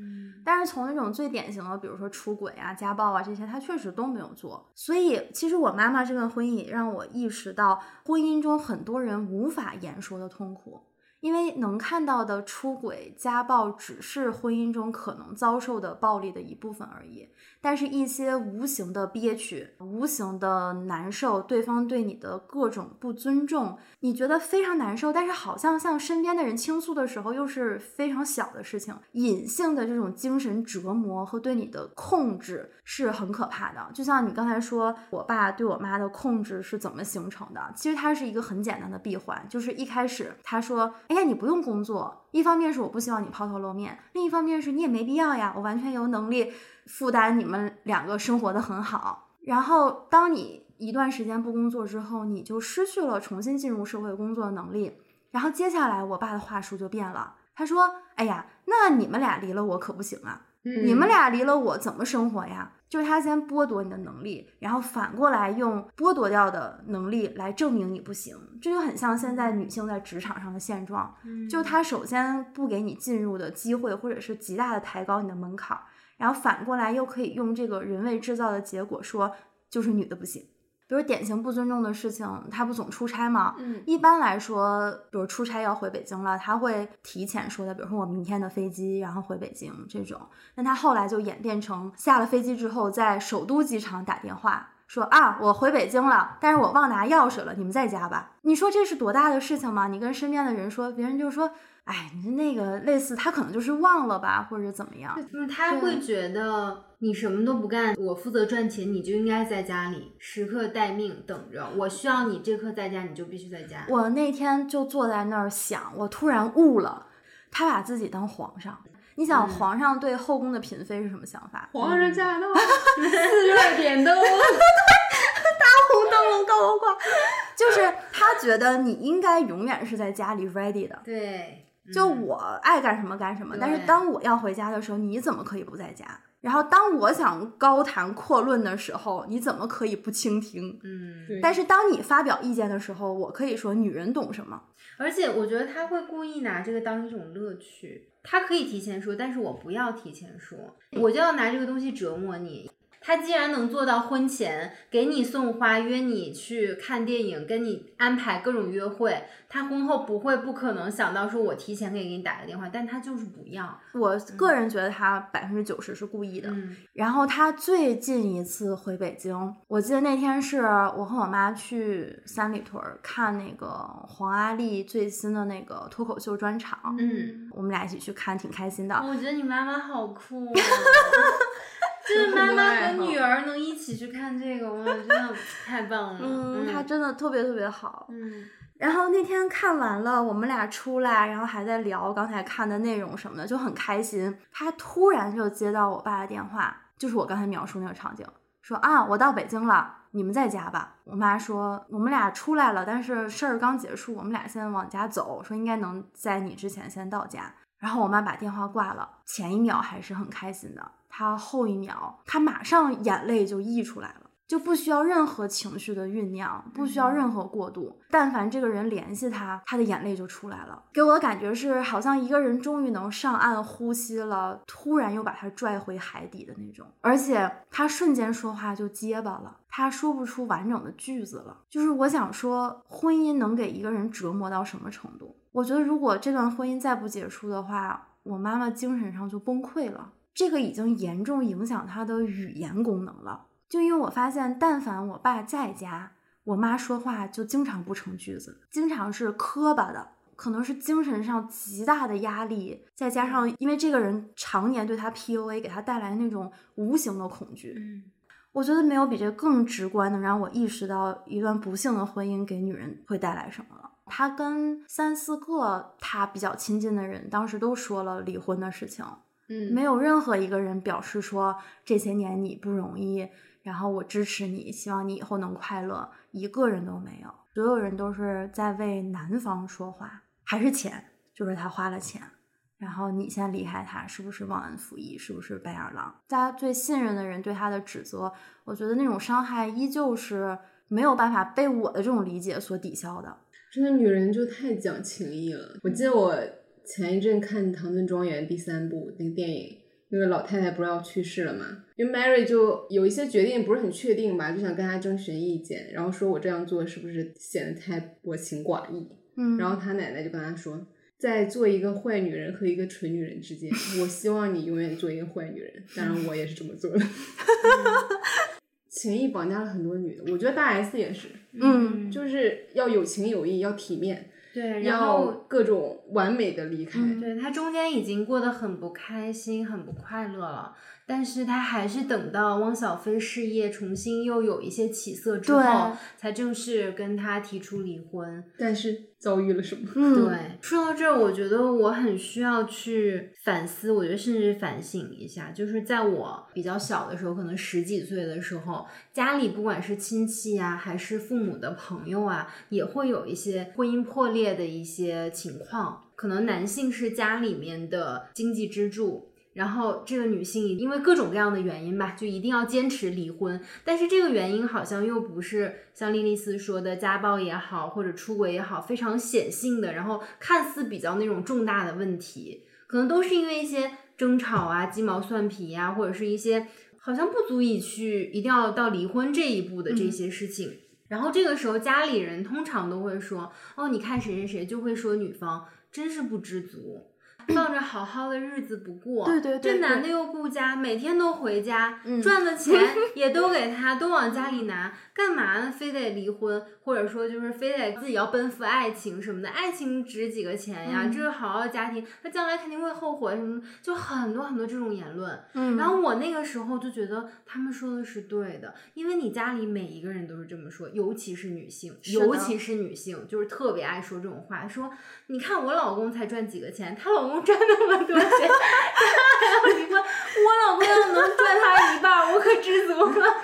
但是从那种最典型的，比如说出轨啊、家暴啊这些，她确实都没有做。所以其实我妈妈这段婚姻也让我意识到，婚姻中很多人无法言说的痛苦。因为能看到的出轨、家暴只是婚姻中可能遭受的暴力的一部分而已，但是一些无形的憋屈、无形的难受，对方对你的各种不尊重，你觉得非常难受，但是好像向身边的人倾诉的时候又是非常小的事情，隐性的这种精神折磨和对你的控制是很可怕的。就像你刚才说，我爸对我妈的控制是怎么形成的？其实它是一个很简单的闭环，就是一开始他说。哎呀，你不用工作。一方面是我不希望你抛头露面，另一方面是你也没必要呀，我完全有能力负担你们两个生活的很好。然后，当你一段时间不工作之后，你就失去了重新进入社会工作的能力。然后接下来，我爸的话术就变了，他说：“哎呀，那你们俩离了我可不行啊，你们俩离了我怎么生活呀？”就是他先剥夺你的能力，然后反过来用剥夺掉的能力来证明你不行，这就很像现在女性在职场上的现状。就他首先不给你进入的机会，或者是极大的抬高你的门槛，然后反过来又可以用这个人为制造的结果说，就是女的不行。比如典型不尊重的事情，他不总出差吗？嗯，一般来说，比如出差要回北京了，他会提前说的，比如说我明天的飞机，然后回北京这种。那他后来就演变成下了飞机之后，在首都机场打电话说啊，我回北京了，但是我忘拿钥匙了，你们在家吧？你说这是多大的事情吗？你跟身边的人说，别人就说，哎，你那个类似他可能就是忘了吧，或者怎么样。就是他会觉得你什么都不干，我负责赚钱，你就应该在家里时刻待命等着。我需要你这刻在家，你就必须在家。我那天就坐在那儿想，我突然悟了，他把自己当皇上。你想，皇上对后宫的嫔妃是什么想法？皇上驾到，四月点灯，大红灯笼高高挂，就是他觉得你应该永远是在家里 ready 的。对，就我爱干什么干什么，但是当我要回家的时候，你怎么可以不在家？然后当我想高谈阔论的时候，你怎么可以不倾听？嗯，对但是当你发表意见的时候，我可以说女人懂什么？而且我觉得他会故意拿这个当一种乐趣，他可以提前说，但是我不要提前说，我就要拿这个东西折磨你。他既然能做到婚前给你送花、约你去看电影、跟你安排各种约会，他婚后不会不可能想到说我提前可以给你打个电话，但他就是不要。我个人觉得他百分之九十是故意的。嗯然后他最近一次回北京，我记得那天是我和我妈去三里屯儿看那个黄阿丽最新的那个脱口秀专场，嗯，我们俩一起去看，挺开心的。我觉得你妈妈好酷、哦。就是妈妈和女儿能一起去看这个，哇，真的太棒了。嗯，他真的特别特别好。嗯然后那天看完了，我们俩出来，然后还在聊刚才看的内容什么的，就很开心。他突然就接到我爸的电话，就是我刚才描述那个场景，说啊，我到北京了，你们在家吧？我妈说我们俩出来了，但是事儿刚结束，我们俩现在往家走，说应该能在你之前先到家。然后我妈把电话挂了，前一秒还是很开心的，她后一秒他马上眼泪就溢出来了。就不需要任何情绪的酝酿，不需要任何过渡。但凡这个人联系他，他的眼泪就出来了。给我的感觉是，好像一个人终于能上岸呼吸了，突然又把他拽回海底的那种。而且他瞬间说话就结巴了，他说不出完整的句子了。就是我想说，婚姻能给一个人折磨到什么程度？我觉得如果这段婚姻再不结束的话，我妈妈精神上就崩溃了。这个已经严重影响他的语言功能了。就因为我发现，但凡我爸在家，我妈说话就经常不成句子，经常是磕巴的，可能是精神上极大的压力，再加上因为这个人常年对他 PUA，给他带来那种无形的恐惧。嗯我觉得没有比这更直观的让我意识到一段不幸的婚姻给女人会带来什么了。他跟三四个他比较亲近的人，当时都说了离婚的事情，嗯，没有任何一个人表示说这些年你不容易，然后我支持你，希望你以后能快乐，一个人都没有，所有人都是在为男方说话，还是钱，就是他花了钱，然后你现在离开他，是不是忘恩负义，是不是白眼狼？大家最信任的人对他的指责，我觉得那种伤害依旧是没有办法被我的这种理解所抵消的。真的女人就太讲情义了。我记得我前一阵看《唐顿庄园》第三部那个电影，那个老太太不是要去世了嘛？因为 Mary 就有一些决定不是很确定吧，就想跟她征询意见，然后说我这样做是不是显得太薄情寡义？嗯，然后她奶奶就跟她说，在做一个坏女人和一个蠢女人之间，我希望你永远做一个坏女人。当然，我也是这么做的。情谊绑架了很多女的，我觉得大 S 也是，嗯就是要有情有义，要体面，对，然后各种完美的离开。嗯对他中间已经过得很不开心、很不快乐了，但是他还是等到汪小菲事业重新又有一些起色之后，才正式跟他提出离婚。但是遭遇了什么？嗯，对，说到这儿，我觉得我很需要去反思，我觉得甚至反省一下，就是在我比较小的时候，可能十几岁的时候，家里不管是亲戚啊，还是父母的朋友啊，也会有一些婚姻破裂的一些情况。可能男性是家里面的经济支柱，然后这个女性因为各种各样的原因吧，就一定要坚持离婚。但是这个原因好像又不是像莉莉丝说的家暴也好，或者出轨也好，非常显性的，然后看似比较那种重大的问题，可能都是因为一些争吵啊、鸡毛蒜皮呀、或者是一些好像不足以去一定要到离婚这一步的这些事情。然后这个时候家里人通常都会说：“哦，你看谁谁谁，就会说女方真是不知足。”放着好好的日子不过，对对对这男的又顾家，每天都回家，嗯赚的钱 也都给他，都往家里拿，干嘛呢？非得离婚，或者说就是非得自己要奔赴爱情什么的，爱情值几个钱呀？嗯这是好好的家庭，他将来肯定会后悔什么，就很多很多这种言论。嗯，然后我那个时候就觉得他们说的是对的，因为你家里每一个人都是这么说，尤其是女性，尤其是女性，就是特别爱说这种话，说你看我老公才赚几个钱，她老公公赚那么多钱，他还要离婚，我老公要能赚他一半，我可知足了。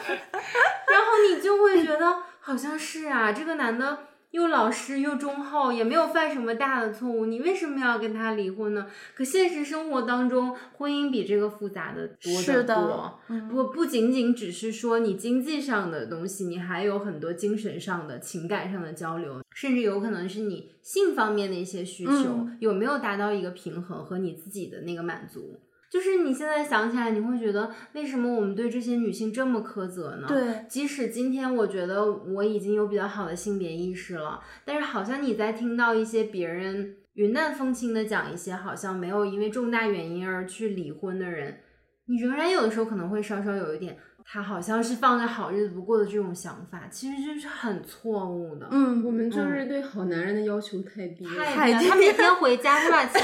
然后你就会觉得好像是啊，这个男的。又老实又忠厚，也没有犯什么大的错误，你为什么要跟他离婚呢？可现实生活当中，婚姻比这个复杂的多是的得多。不不仅仅只是说你经济上的东西，你还有很多精神上的、情感上的交流，甚至有可能是你性方面的一些需求、嗯有没有达到一个平衡和你自己的那个满足。就是你现在想起来，你会觉得为什么我们对这些女性这么苛责呢？对，即使今天我觉得我已经有比较好的性别意识了，但是好像你在听到一些别人云淡风轻的讲一些好像没有因为重大原因而去离婚的人，你仍然有的时候可能会稍稍有一点，他好像是放着好日子不过的这种想法，其实这是很错误的。嗯，我们就是对好男人的要求太低了。太低了他每天回家，他把钱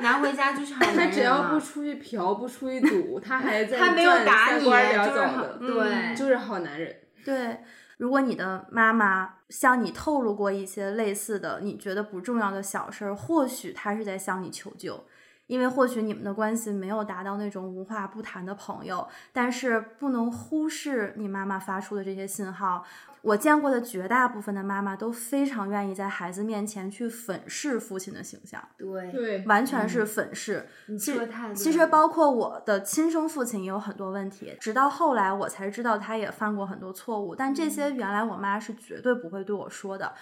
拿回家就是好 男人了。他只要不出去嫖，不出去赌，他还在他没有赚打你，三瓜就是两枣好的，对，就是好男人。对，如果你的妈妈向你透露过一些类似的你觉得不重要的小事儿，或许她是在向你求救。因为或许你们的关系没有达到那种无话不谈的朋友，但是不能忽视你妈妈发出的这些信号。我见过的绝大部分的妈妈都非常愿意在孩子面前去粉饰父亲的形象，对对，完全是粉饰。你其实包括我的亲生父亲也有很多问题，直到后来我才知道他也犯过很多错误，但这嗯些原来我妈是绝对不会对我说的。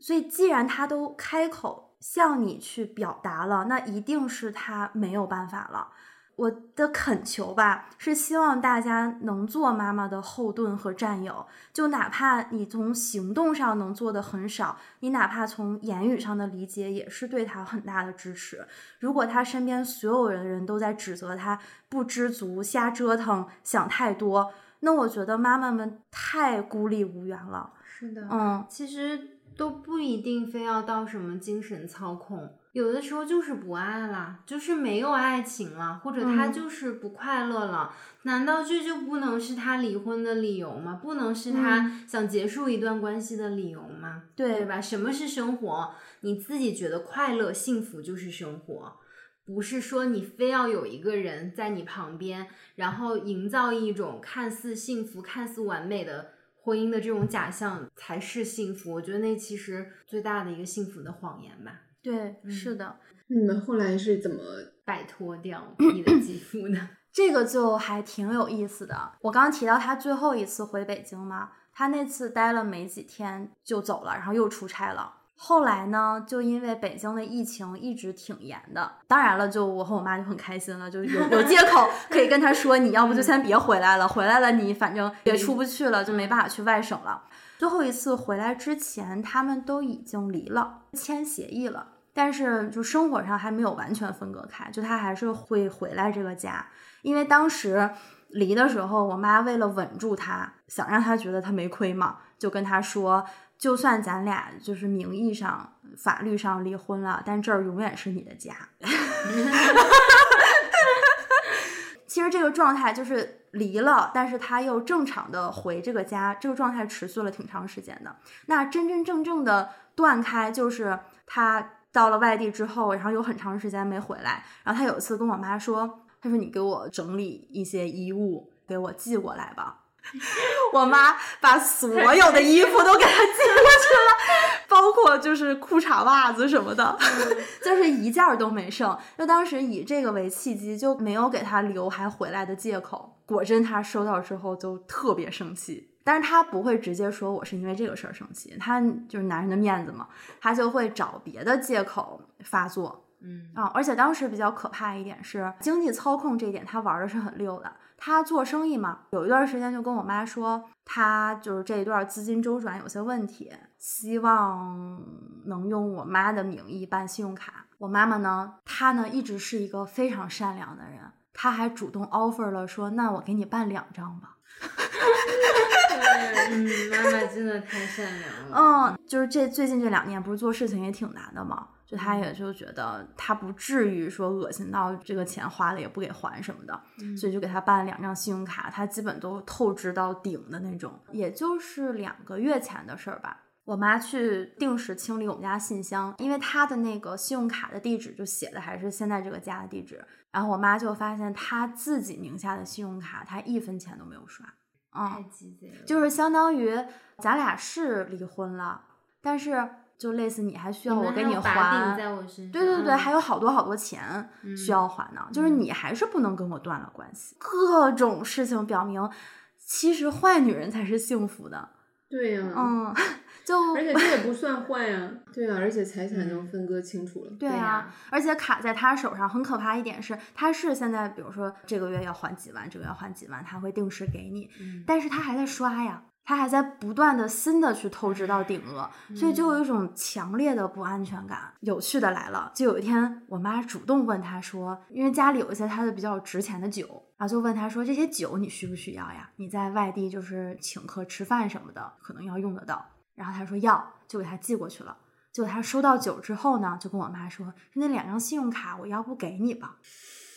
所以既然他都开口向你去表达了，那一定是他没有办法了。我的恳求吧，是希望大家能做妈妈的后盾和战友，就哪怕你从行动上能做的很少，你哪怕从言语上的理解，也是对他很大的支持。如果他身边所有人人都在指责他不知足、瞎折腾、想太多，那我觉得妈妈们太孤立无援了。是的，嗯，其实都不一定非要到什么精神操控，有的时候就是不爱啦，就是没有爱情了，或者他嗯就是不快乐了。难道这就不能是他离婚的理由吗？不能是他想结束一段关系的理由吗？对对吧？什么是生活？你自己觉得快乐、幸福就是生活。不是说你非要有一个人在你旁边，然后营造一种看似幸福、看似完美的婚姻的这种假象才是幸福。我觉得那其实最大的一个幸福的谎言吧，对，是的。你们后来是怎么？摆脱掉你的肌肤的。这个就还挺有意思的。我刚刚提到他最后一次回北京嘛，他那次待了没几天就走了，然后又出差了。后来呢，就因为北京的疫情一直挺严的，当然了，就我和我妈就很开心了，就有有借口 可以跟他说，你要不就先别回来了，回来了你反正也出不去了，就没办法去外省了。最后一次回来之前，他们都已经离了，签协议了。但是就生活上还没有完全分割开，就他还是会回来这个家，因为当时离的时候，我妈为了稳住他，想让他觉得他没亏嘛，就跟他说，就算咱俩就是名义上、法律上离婚了，但这儿永远是你的家。其实这个状态就是离了，但是他又正常的回这个家，这个状态持续了挺长时间的。那真真正正的断开，就是他到了外地之后，然后有很长时间没回来。然后他有一次跟我妈说：“他说你给我整理一些衣物，给我寄过来吧。” 我妈把所有的衣服都给他寄过去了，包括就是裤衩、袜子什么的，就是一件儿都没剩。就当时以这个为契机，就没有给他留还回来的借口。果真他收到之后就特别生气，但是他不会直接说我是因为这个事儿生气，他就是男人的面子嘛，他就会找别的借口发作。嗯啊，而且当时比较可怕一点是经济操控这一点，他玩的是很溜的。他做生意嘛，有一段时间就跟我妈说，他就是这一段资金周转有些问题，希望能用我妈的名义办信用卡。我妈妈呢，她呢一直是一个非常善良的人，她还主动 offer 了说，那我给你办两张吧。嗯，妈妈真的太善良了。嗯，就是这最近这两年不是做事情也挺难的嘛，就他也就觉得他不至于说恶心到这个钱花了也不给还什么的，所以就给他办了两张信用卡，他基本都透支到顶的那种，也就是两个月前的事儿吧。我妈去定时清理我们家信箱，因为她的那个信用卡的地址就写的还是现在这个家的地址。然后我妈就发现她自己名下的信用卡，她一分钱都没有刷。太嗯，鸡贼了，就是相当于咱俩是离婚了，但是就类似你还需要我给你还对对对，嗯还有好多好多钱需要还呢，就是你还是不能跟我断了关系。各种事情表明，其实坏女人才是幸福的。对呀、嗯，就而且这也不算坏呀、对啊，而且财产能分割清楚了。对呀，而且卡在他手上很可怕一点是，他是现在比如说这个月要还几万，这个月要还几万，他会定时给你，嗯但是他还在刷呀。他还在不断的新的去透支到顶额，所以就有一种强烈的不安全感。有趣的来了，就有一天我妈主动问他说，因为家里有一些他的比较值钱的酒，然后就问他说这些酒你需不需要呀？你在外地就是请客吃饭什么的，可能要用得到。然后他说要，就给他寄过去了。结果他收到酒之后呢，就跟我妈说：“那两张信用卡我要不给你吧。”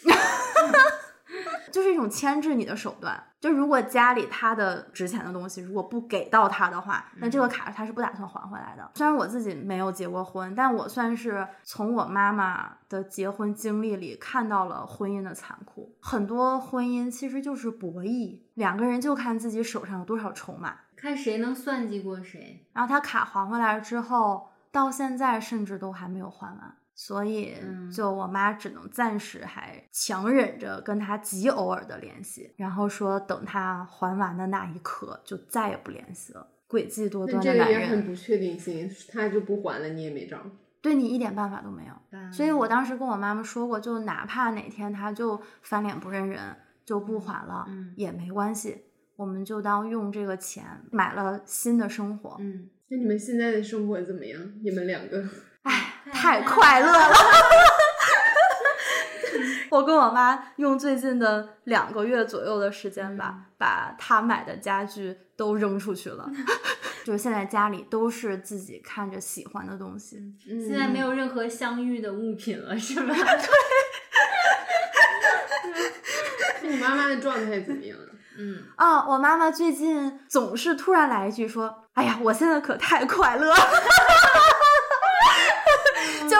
就是一种牵制你的手段。就如果家里他的值钱的东西如果不给到他的话，那这个卡他是不打算还回来的。虽然我自己没有结过婚，但我算是从我妈妈的结婚经历里看到了婚姻的残酷。很多婚姻其实就是博弈，两个人就看自己手上有多少筹码。看谁能算计过谁。然后他卡还回来之后，到现在甚至都还没有还完，所以嗯就我妈只能暂时还强忍着跟他极偶尔的联系，然后说等他还完的那一刻就再也不联系了。诡计多端的男这个也很，不确定性，他就不还了，你也没招。对你一点办法都没有。嗯所以我当时跟我妈妈说过，就哪怕哪天他就翻脸不认人，就不还了，嗯也没关系，我们就当用这个钱买了新的生活。嗯，那你们现在的生活怎么样？你们两个？哎，太快乐了！我跟我妈用最近的两个月左右的时间吧，嗯把她买的家具都扔出去了。就是现在家里都是自己看着喜欢的东西。嗯现在没有任何相遇的物品了，是吧？对 你妈妈的状态怎么样？嗯，啊，我妈妈最近总是突然来一句说：“哎呀，我现在可太快乐了。”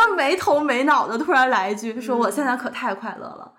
就是没头没脑的突然来一句说：“我现在可太快乐了。”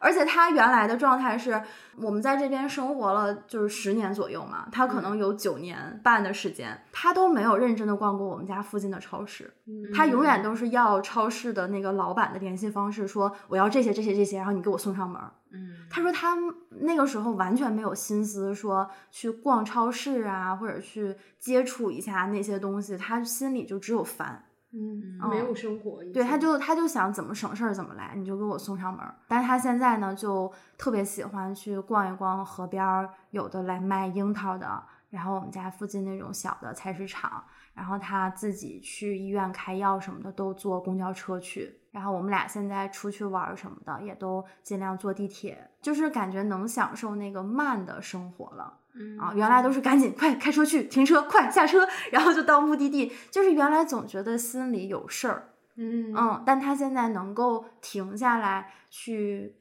而且他原来的状态是我们在这边生活了就是十年左右嘛，他可能有九年半的时间，他都没有认真的逛过我们家附近的超市。他永远都是要超市的那个老板的联系方式，说我要这些这些这些，然后你给我送上门儿。嗯，他说他那个时候完全没有心思说去逛超市啊，或者去接触一下那些东西，他心里就只有烦。嗯嗯没有生活。对，他就他就想怎么省事儿怎么来，你就给我送上门儿。但是他现在呢，就特别喜欢去逛一逛河边儿，有的来卖樱桃的，然后我们家附近那种小的菜市场，然后他自己去医院开药什么的都坐公交车去。然后我们俩现在出去玩儿什么的，也都尽量坐地铁，就是感觉能享受那个慢的生活了。嗯啊，原来都是赶紧快开车去停车，快下车，然后就到目的地。就是原来总觉得心里有事儿，嗯嗯，但他现在能够停下来去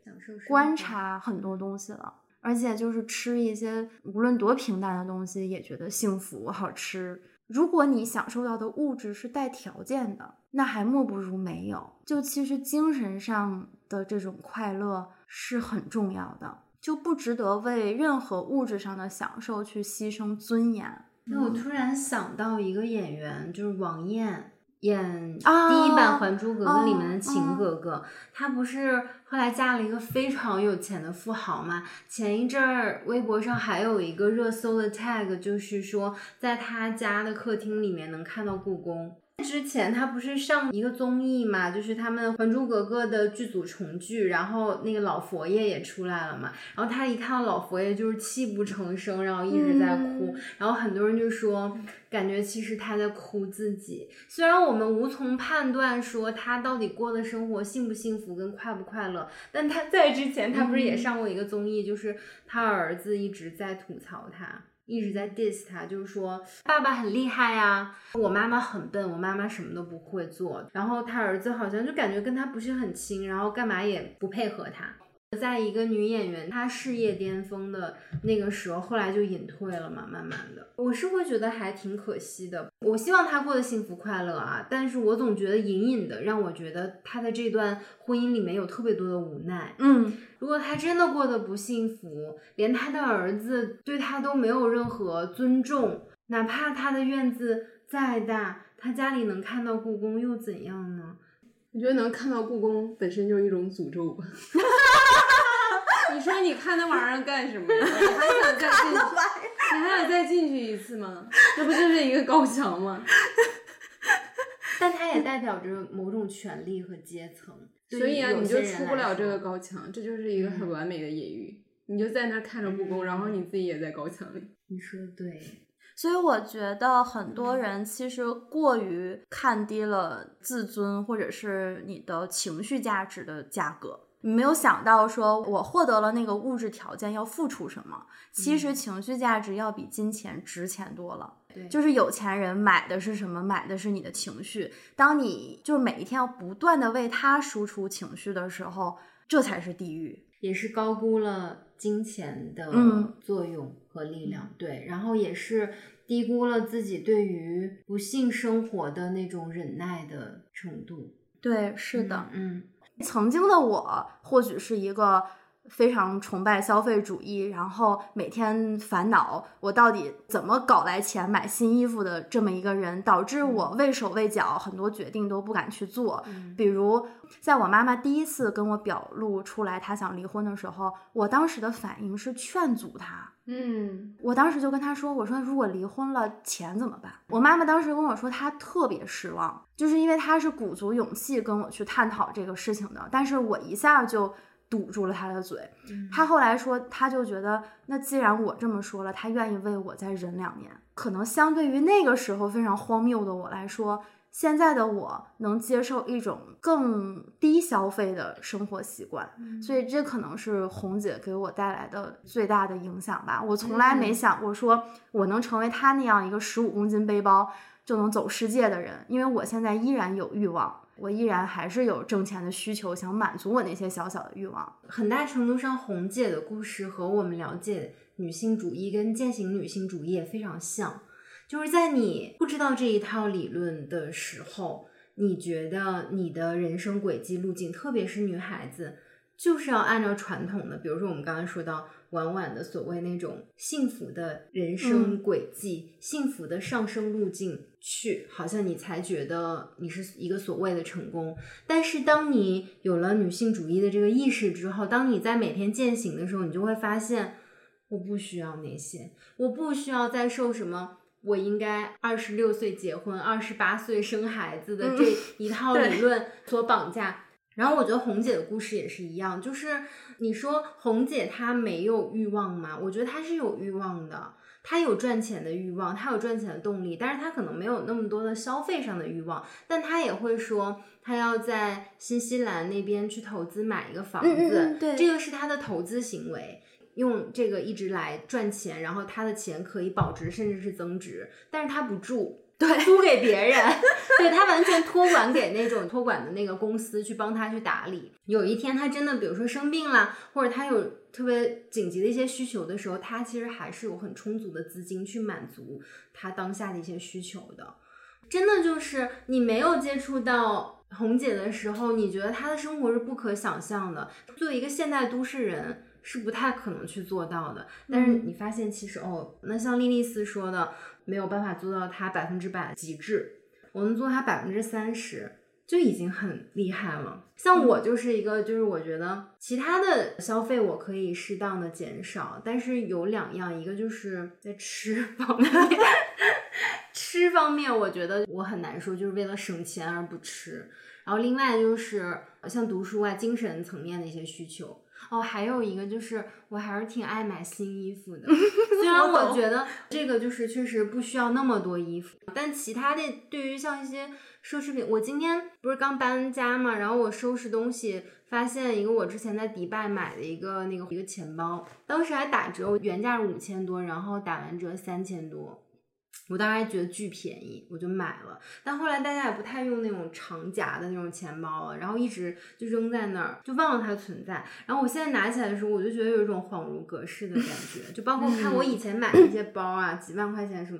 观察很多东西了，而且就是吃一些无论多平淡的东西，也觉得幸福好吃。如果你享受到的物质是带条件的，那还莫不如没有。就其实精神上的这种快乐是很重要的，就不值得为任何物质上的享受去牺牲尊严。那我突然想到一个演员，就是王艳。演啊第一版《还珠格格》里面的啊晴格格，她不是后来嫁了一个非常有钱的富豪嘛？前一阵儿微博上还有一个热搜的 tag，就是说在她家的客厅里面能看到故宫。之前他不是上一个综艺嘛，就是他们《还珠格格》的剧组重聚，然后那个老佛爷也出来了嘛，然后他一看到老佛爷就是泣不成声，然后一直在哭，嗯然后很多人就说，感觉其实他在哭自己。虽然我们无从判断说他到底过的生活幸不幸福跟快不快乐，但他在之前他不是也上过一个综艺，就是他儿子一直在吐槽他。一直在 diss 他，就是说爸爸很厉害呀、我妈妈很笨，我妈妈什么都不会做。然后他儿子好像就感觉跟他不是很亲，然后干嘛也不配合他。在一个女演员她事业巅峰的那个时候，后来就隐退了嘛，慢慢的，我是会觉得还挺可惜的。我希望她过得幸福快乐啊，但是我总觉得隐隐的让我觉得她的这段婚姻里面有特别多的无奈。嗯，如果她真的过得不幸福，连她的儿子对她都没有任何尊重，哪怕她的院子再大，她家里能看到故宫又怎样呢？我觉得能看到故宫本身就是一种诅咒吧。你说你看那玩意儿干什么呀？你还想再进去？你还想再进去一次吗？这不就是一个高墙吗？但它也代表着某种权利和阶层，所以啊，你就出不了这个高墙，这就是一个很完美的隐喻。你就在那儿看着故宫，然后你自己也在高墙里。你说的对，所以我觉得很多人其实过于看低了自尊或者是你的情绪价值的价格。你没有想到，说我获得了那个物质条件要付出什么，其实情绪价值要比金钱值钱多了。对就是有钱人买的是什么？买的是你的情绪。当你就是每一天要不断的为他输出情绪的时候，这才是地狱。也是高估了金钱的嗯作用和力量，对，然后也是低估了自己对于不幸生活的那种忍耐的程度。对，是的。嗯，曾经的我或许是一个非常崇拜消费主义，然后每天烦恼我到底怎么搞来钱买新衣服的这么一个人，导致我畏手畏脚，很多决定都不敢去做。比如，在我妈妈第一次跟我表露出来她想离婚的时候，我当时的反应是劝阻她。嗯，我当时就跟她说：“我说如果离婚了，钱怎么办？”我妈妈当时跟我说，她特别失望，就是因为她是鼓足勇气跟我去探讨这个事情的，但是我一下就堵住了他的嘴。他后来说，他就觉得，那既然我这么说了，他愿意为我再忍两年。可能相对于那个时候非常荒谬的我来说，现在的我能接受一种更低消费的生活习惯，所以这可能是红姐给我带来的最大的影响吧。我从来没想过说我能成为她那样一个十五公斤背包就能走世界的人，因为我现在依然有欲望，我依然还是有挣钱的需求，想满足我那些小小的欲望。很大程度上，红姐的故事和我们了解女性主义跟践行女性主义也非常像。就是在你不知道这一套理论的时候，你觉得你的人生轨迹路径，特别是女孩子，就是要按照传统的，比如说我们刚刚说到婉婉的所谓那种幸福的人生轨迹、幸福的上升路径去，好像你才觉得你是一个所谓的成功。但是当你有了女性主义的这个意识之后，当你在每天践行的时候，你就会发现，我不需要那些，我不需要再受什么。我应该二十六岁结婚，二十八岁生孩子的这一 套理论所绑架。然后我觉得红姐的故事也是一样，就是你说红姐她没有欲望吗？我觉得她是有欲望的，她有赚钱的欲望，他有赚钱的动力，但是他可能没有那么多的消费上的欲望，但他也会说他要在新西兰那边去投资买一个房子，嗯嗯嗯对这个是他的投资行为。用这个一直来赚钱，然后他的钱可以保值甚至是增值，但是他不住，对租给别人，对他完全托管给那种托管的那个公司去帮他去打理。有一天他真的比如说生病了，或者他有特别紧急的一些需求的时候，他其实还是有很充足的资金去满足他当下的一些需求的。真的就是你没有接触到红姐的时候，你觉得她的生活是不可想象的。作为一个现代都市人，是不太可能去做到的。但是你发现，其实哦，那像莉莉丝说的，没有办法做到它百分之百极致，我能做它百分之三十。就已经很厉害了。像我就是一个，就是我觉得其他的消费我可以适当的减少，但是有两样，一个就是在吃方面，吃方面我觉得我很难说，就是为了省钱而不吃。然后另外就是像读书啊、精神层面的一些需求。哦，还有一个就是我还是挺爱买新衣服的，虽然我觉得这个就是确实不需要那么多衣服，但其他的对于像一些奢侈品，我今天不是刚搬家嘛，然后我收拾东西，发现一个我之前在迪拜买的一个那个一个钱包，当时还打折，原价是五千多，然后打完折三千多，我当时还觉得巨便宜，我就买了。但后来大家也不太用那种长夹的那种钱包了，然后一直就扔在那儿，就忘了它存在。然后我现在拿起来的时候，我就觉得有一种恍如隔世的感觉，就包括看我以前买的一些包啊，几万块钱什么，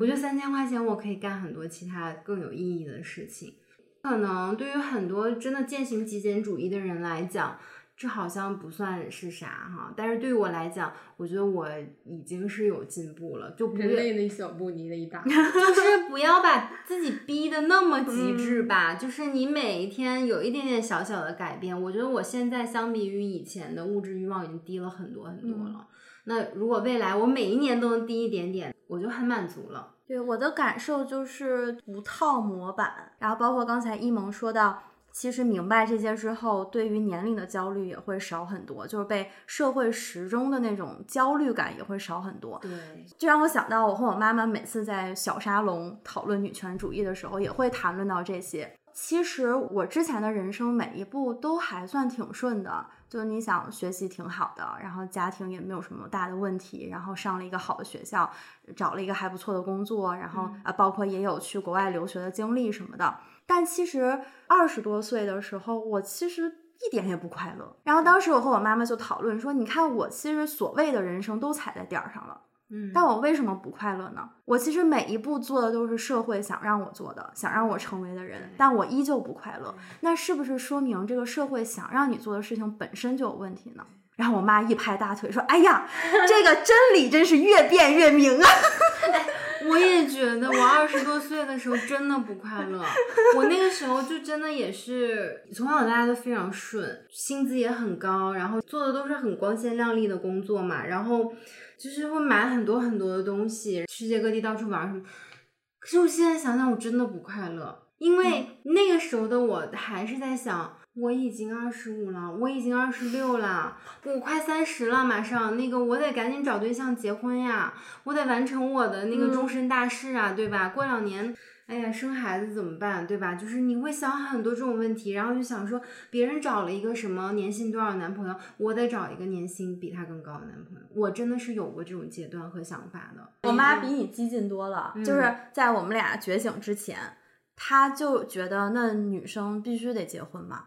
我觉得三千块钱我可以干很多其他更有意义的事情。可能对于很多真的践行极简主义的人来讲，这好像不算是啥哈。但是对于我来讲，我觉得我已经是有进步了，就不人类的一小步，你的一大 步。就是不要把自己逼得那么极致吧。就是你每一天有一点点小小的改变，我觉得我现在相比于以前的物质欲望已经低了很多很多了。那如果未来我每一年都能低一点点，我就很满足了。对我的感受就是不套模板，然后包括刚才一萌说到，其实明白这些之后，对于年龄的焦虑也会少很多，就是被社会时钟的那种焦虑感也会少很多。对，就让我想到我和我妈妈每次在小沙龙讨论女权主义的时候，也会谈论到这些。其实我之前的人生每一步都还算挺顺的，就是你想学习挺好的，然后家庭也没有什么大的问题，然后上了一个好的学校，找了一个还不错的工作，然后啊，包括也有去国外留学的经历什么的。但其实二十多岁的时候，我其实一点也不快乐。然后当时我和我妈妈就讨论说，你看我其实所谓的人生都踩在点儿上了。嗯，但我为什么不快乐呢？我其实每一步做的都是社会想让我做的，想让我成为的人，但我依旧不快乐。那是不是说明这个社会想让你做的事情本身就有问题呢？然后我妈一拍大腿说：“哎呀，这个真理真是越辩越明啊！”我也觉得，我二十多岁的时候真的不快乐。我那个时候就真的也是从小到大都非常顺，薪资也很高，然后做的都是很光鲜亮丽的工作嘛，然后就是会买很多很多的东西，世界各地到处玩什么。可是我现在想想，我真的不快乐，因为那个时候的我还是在想。我已经二十五了，我已经二十六了，我快三十了，马上那个我得赶紧找对象结婚呀，我得完成我的那个终身大事啊，对吧？过两年，哎呀，生孩子怎么办，对吧？就是你会想很多这种问题，然后就想说，别人找了一个什么年薪多少男朋友，我得找一个年薪比他更高的男朋友。我真的是有过这种阶段和想法的。我妈比你激进多了，就是在我们俩觉醒之前，她就觉得那女生必须得结婚嘛。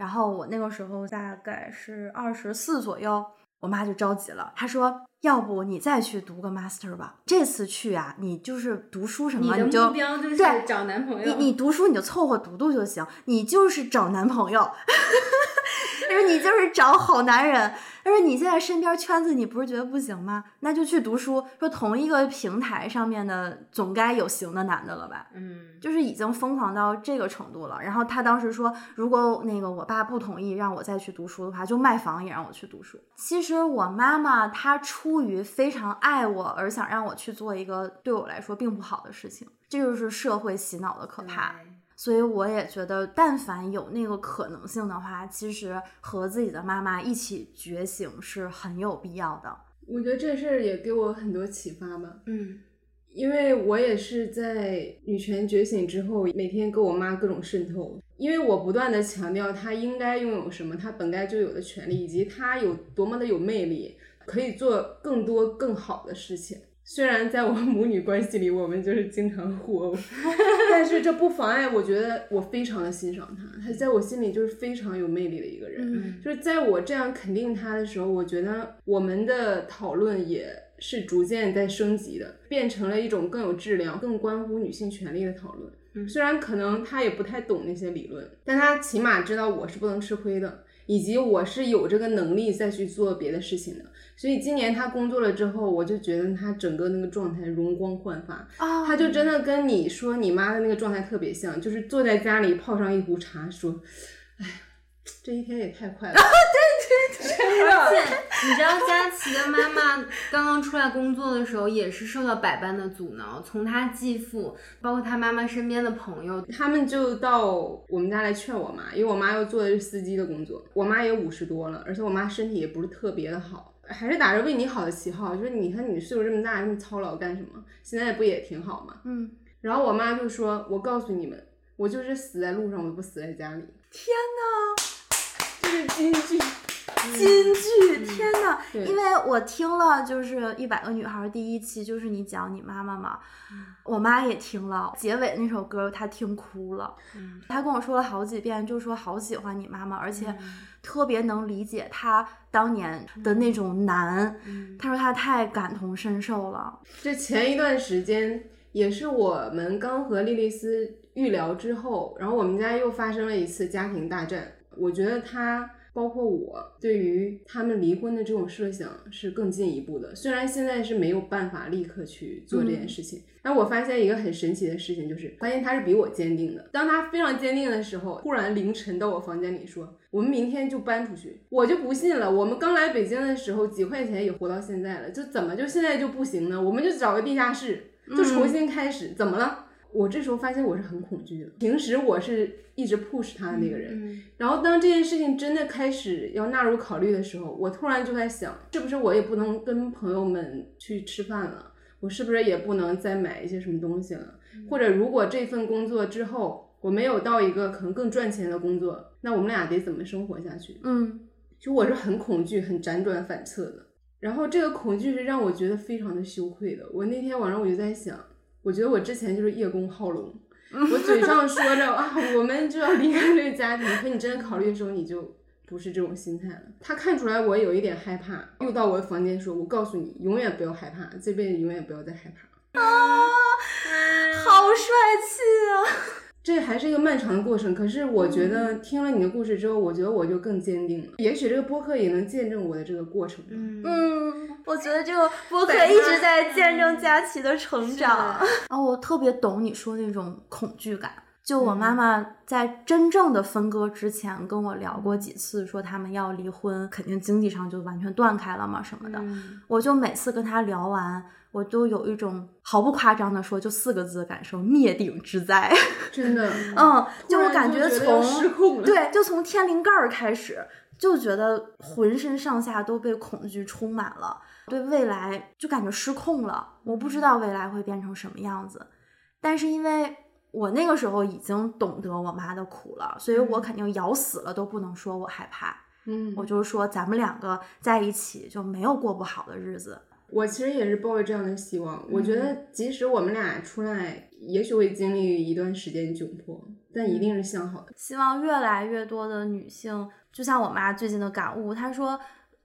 然后我那个时候大概是二十四左右，我妈就着急了，她说：“要不你再去读个 master 吧？这次去啊，你就是读书什么，你就目标就是对找男朋友。你你读书你就凑合读读就行，你就是找男朋友。”他说：“你就是找好男人。”他说：“你现在身边圈子你不是觉得不行吗？那就去读书。说同一个平台上面的总该有行的男的了吧？嗯，就是已经疯狂到这个程度了。然后他当时说，如果那个我爸不同意让我再去读书的话，就卖房也让我去读书。其实我妈妈她出于非常爱我而想让我去做一个对我来说并不好的事情，这就是社会洗脑的可怕。所以我也觉得，但凡有那个可能性的话，其实和自己的妈妈一起觉醒是很有必要的。我觉得这事儿也给我很多启发吧。嗯，因为我也是在女权觉醒之后，每天跟我妈各种渗透，因为我不断的强调她应该拥有什么，她本该就有的权利，以及她有多么的有魅力，可以做更多更好的事情。虽然在我母女关系里，我们就是经常互殴，但是这不妨碍我觉得我非常的欣赏他，他在我心里就是非常有魅力的一个人。嗯就是在我这样肯定他的时候，我觉得我们的讨论也是逐渐在升级的，变成了一种更有质量、更关乎女性权利的讨论。嗯虽然可能他也不太懂那些理论，但他起码知道我是不能吃亏的，以及我是有这个能力再去做别的事情的。所以今年他工作了之后，我就觉得他整个那个状态容光焕发，啊她就真的跟你说你妈的那个状态特别像，就是坐在家里泡上一壶茶，说：“哎呀，这一天也太快了。”对对 对而且 你知道，佳琪的妈妈刚刚出来工作的时候，也是受到百般的阻挠，从她继父，包括她妈妈身边的朋友，他们就到我们家来劝我妈，因为我妈又做的是司机的工作，我妈也五十多了，而且我妈身体也不是特别的好，还是打着为你好的旗号，就是你看你岁数这么大，这么操劳干什么？现在不也挺好吗？嗯，然后我妈就说：“我告诉你们，我就是死在路上，我都不死在家里。”天哪！这是金句。金句，天呐！因为我听了就是《一百个女孩》第一期，就是你讲你妈妈嘛，我妈也听了结尾那首歌，她听哭了。她跟我说了好几遍，就说好喜欢你妈妈，而且特别能理解她当年的那种难。她说她太感同身受了。这前一段时间也是我们刚和莉莉丝预聊之后，然后我们家又发生了一次家庭大战。我觉得她包括我对于他们离婚的这种设想是更进一步的。虽然现在是没有办法立刻去做这件事情，但我发现一个很神奇的事情，就是发现他是比我坚定的。当他非常坚定的时候，突然凌晨到我房间里说：“我们明天就搬出去。”我就不信了。我们刚来北京的时候几块钱也活到现在了，就怎么就现在就不行呢？我们就找个地下室，就重新开始，怎么了？我这时候发现我是很恐惧的。平时我是一直 push 他的那个人，然后当这件事情真的开始要纳入考虑的时候，我突然就在想，是不是我也不能跟朋友们去吃饭了？我是不是也不能再买一些什么东西了？或者如果这份工作之后我没有到一个可能更赚钱的工作，那我们俩得怎么生活下去？嗯就我是很恐惧、很辗转反侧的。然后这个恐惧是让我觉得非常的羞愧的。我那天晚上我就在想，我觉得我之前就是叶公好龙，我嘴上说着啊，我们就要离开这个家庭，可你真的考虑的时候，你就不是这种心态了。他看出来我有一点害怕，又到我的房间说：“我告诉你，永远不要害怕，这辈子永远不要再害怕。”啊好帅气啊！这还是一个漫长的过程，可是我觉得听了你的故事之后，我觉得我就更坚定了。也许这个播客也能见证我的这个过程吧。嗯嗯，我觉得这个播客一直在见证佳琪的成长。啊，我特别懂你说那种恐惧感。就我妈妈在真正的分割之前跟我聊过几次，说他们要离婚，肯定经济上就完全断开了嘛什么的。我就每次跟她聊完，我都有一种毫不夸张的说，就四个字的感受：灭顶之灾。真的，嗯，就我感觉从失控对，就从天灵盖儿开始，就觉得浑身上下都被恐惧充满了，对未来就感觉失控了。我不知道未来会变成什么样子，但是因为我那个时候已经懂得我妈的苦了，所以我肯定咬死了都不能说我害怕。嗯，我就说咱们两个在一起就没有过不好的日子。我其实也是抱着这样的希望。我觉得即使我们俩出来，也许会经历一段时间窘迫，但一定是向好的。希望越来越多的女性，就像我妈最近的感悟，她说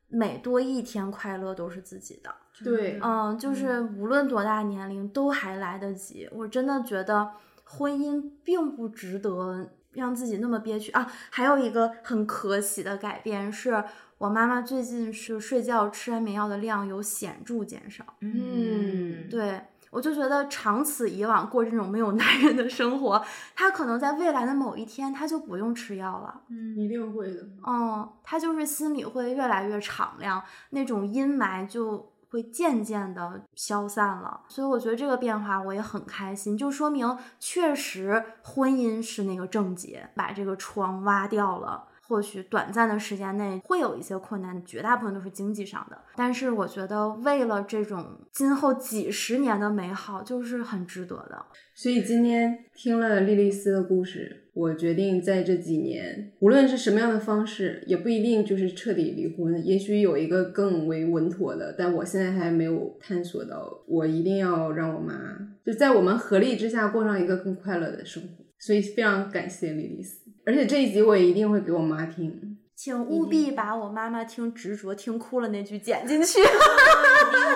每多一天快乐都是自己的。对，嗯，就是无论多大年龄都还来得及。我真的觉得婚姻并不值得让自己那么憋屈啊。还有一个很可喜的改变是，我妈妈最近是睡觉吃安眠药的量有显著减少。嗯对我就觉得长此以往过这种没有男人的生活，她可能在未来的某一天，她就不用吃药了。嗯一定会的。嗯，她就是心里会越来越敞亮，那种阴霾就会渐渐的消散了。所以我觉得这个变化我也很开心，就说明确实婚姻是那个症结，把这个疮挖掉了。或许短暂的时间内会有一些困难，绝大部分都是经济上的。但是我觉得为了这种今后几十年的美好，就是很值得的。所以今天听了莉莉丝的故事，我决定在这几年，无论是什么样的方式，也不一定就是彻底离婚，也许有一个更为稳妥的，但我现在还没有探索到。我一定要让我妈就在我们合力之下过上一个更快乐的生活。所以非常感谢莉莉丝，而且这一集我也一定会给我妈听。请务必把我妈妈听执着听哭了那句剪进去。一定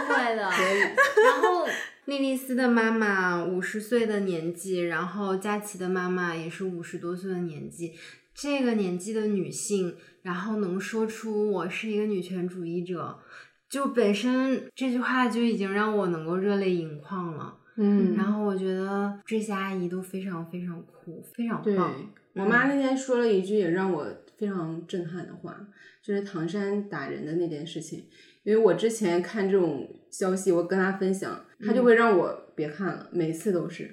会的。可以，然后莉莉丝的妈妈五十岁的年纪，然后佳琪的妈妈也是五十多岁的年纪，这个年纪的女性，然后能说出我是一个女权主义者，就本身这句话就已经让我能够热泪盈眶了。嗯然后我觉得这些阿姨都非常非常酷，非常对棒。我妈那天说了一句也让我非常震撼的话，就是唐山打人的那件事情。因为我之前看这种消息，我跟她分享，她就会让我别看了，每次都是。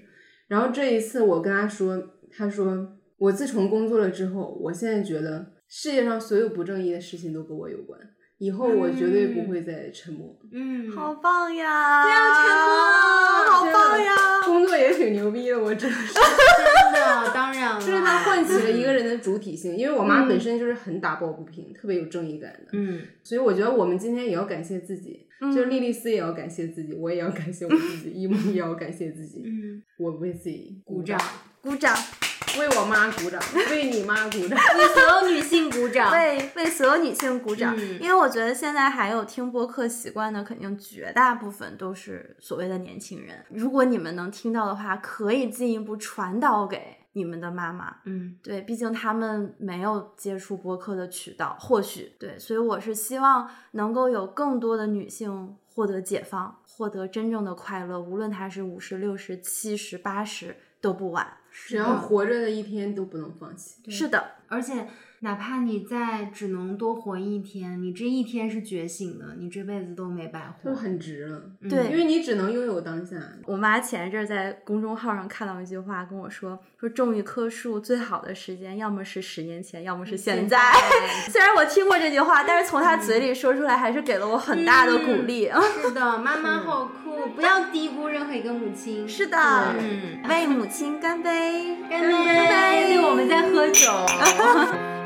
然后这一次我跟她说，她说我自从工作了之后，我现在觉得世界上所有不正义的事情都跟我有关，以后我绝对不会再沉默。嗯，好棒呀！不要沉默好棒呀！工作也挺牛逼的，我真的是。真的，当然了，就是他唤起起了一个人的主体性，因为我妈本身就是很打抱不平，特别有正义感的，嗯，所以我觉得我们今天也要感谢自己，就是莉莉丝也要感谢自己，我也要感谢我自己，一萌也要感谢自己，嗯，我为自己鼓掌，鼓掌，为我妈鼓掌，为你妈鼓掌。为所有女性鼓掌。为为所有女性鼓掌。嗯因为我觉得现在还有听播客习惯的，肯定绝大部分都是所谓的年轻人。如果你们能听到的话，可以进一步传导给你们的妈妈。嗯，对，毕竟他们没有接触播客的渠道，或许对，所以我是希望能够有更多的女性获得解放，获得真正的快乐，无论她是五十、六十、七十、八十都不晚。只要活着的一天都不能放弃。是的，而且哪怕你再只能多活一天，你这一天是觉醒的，你这辈子都没白活。就很值了，嗯对因为你只能拥有当下。我妈前一阵儿在公众号上看到一句话，跟我说说种一棵树最好的时间，要么是十年前，要么是现在。虽然我听过这句话，但是从她嘴里说出来，还是给了我很大的鼓励。是的，妈妈好酷，不要低估任何一个母亲。是的，嗯，为母亲干杯！干杯！对，我们在喝酒。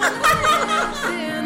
to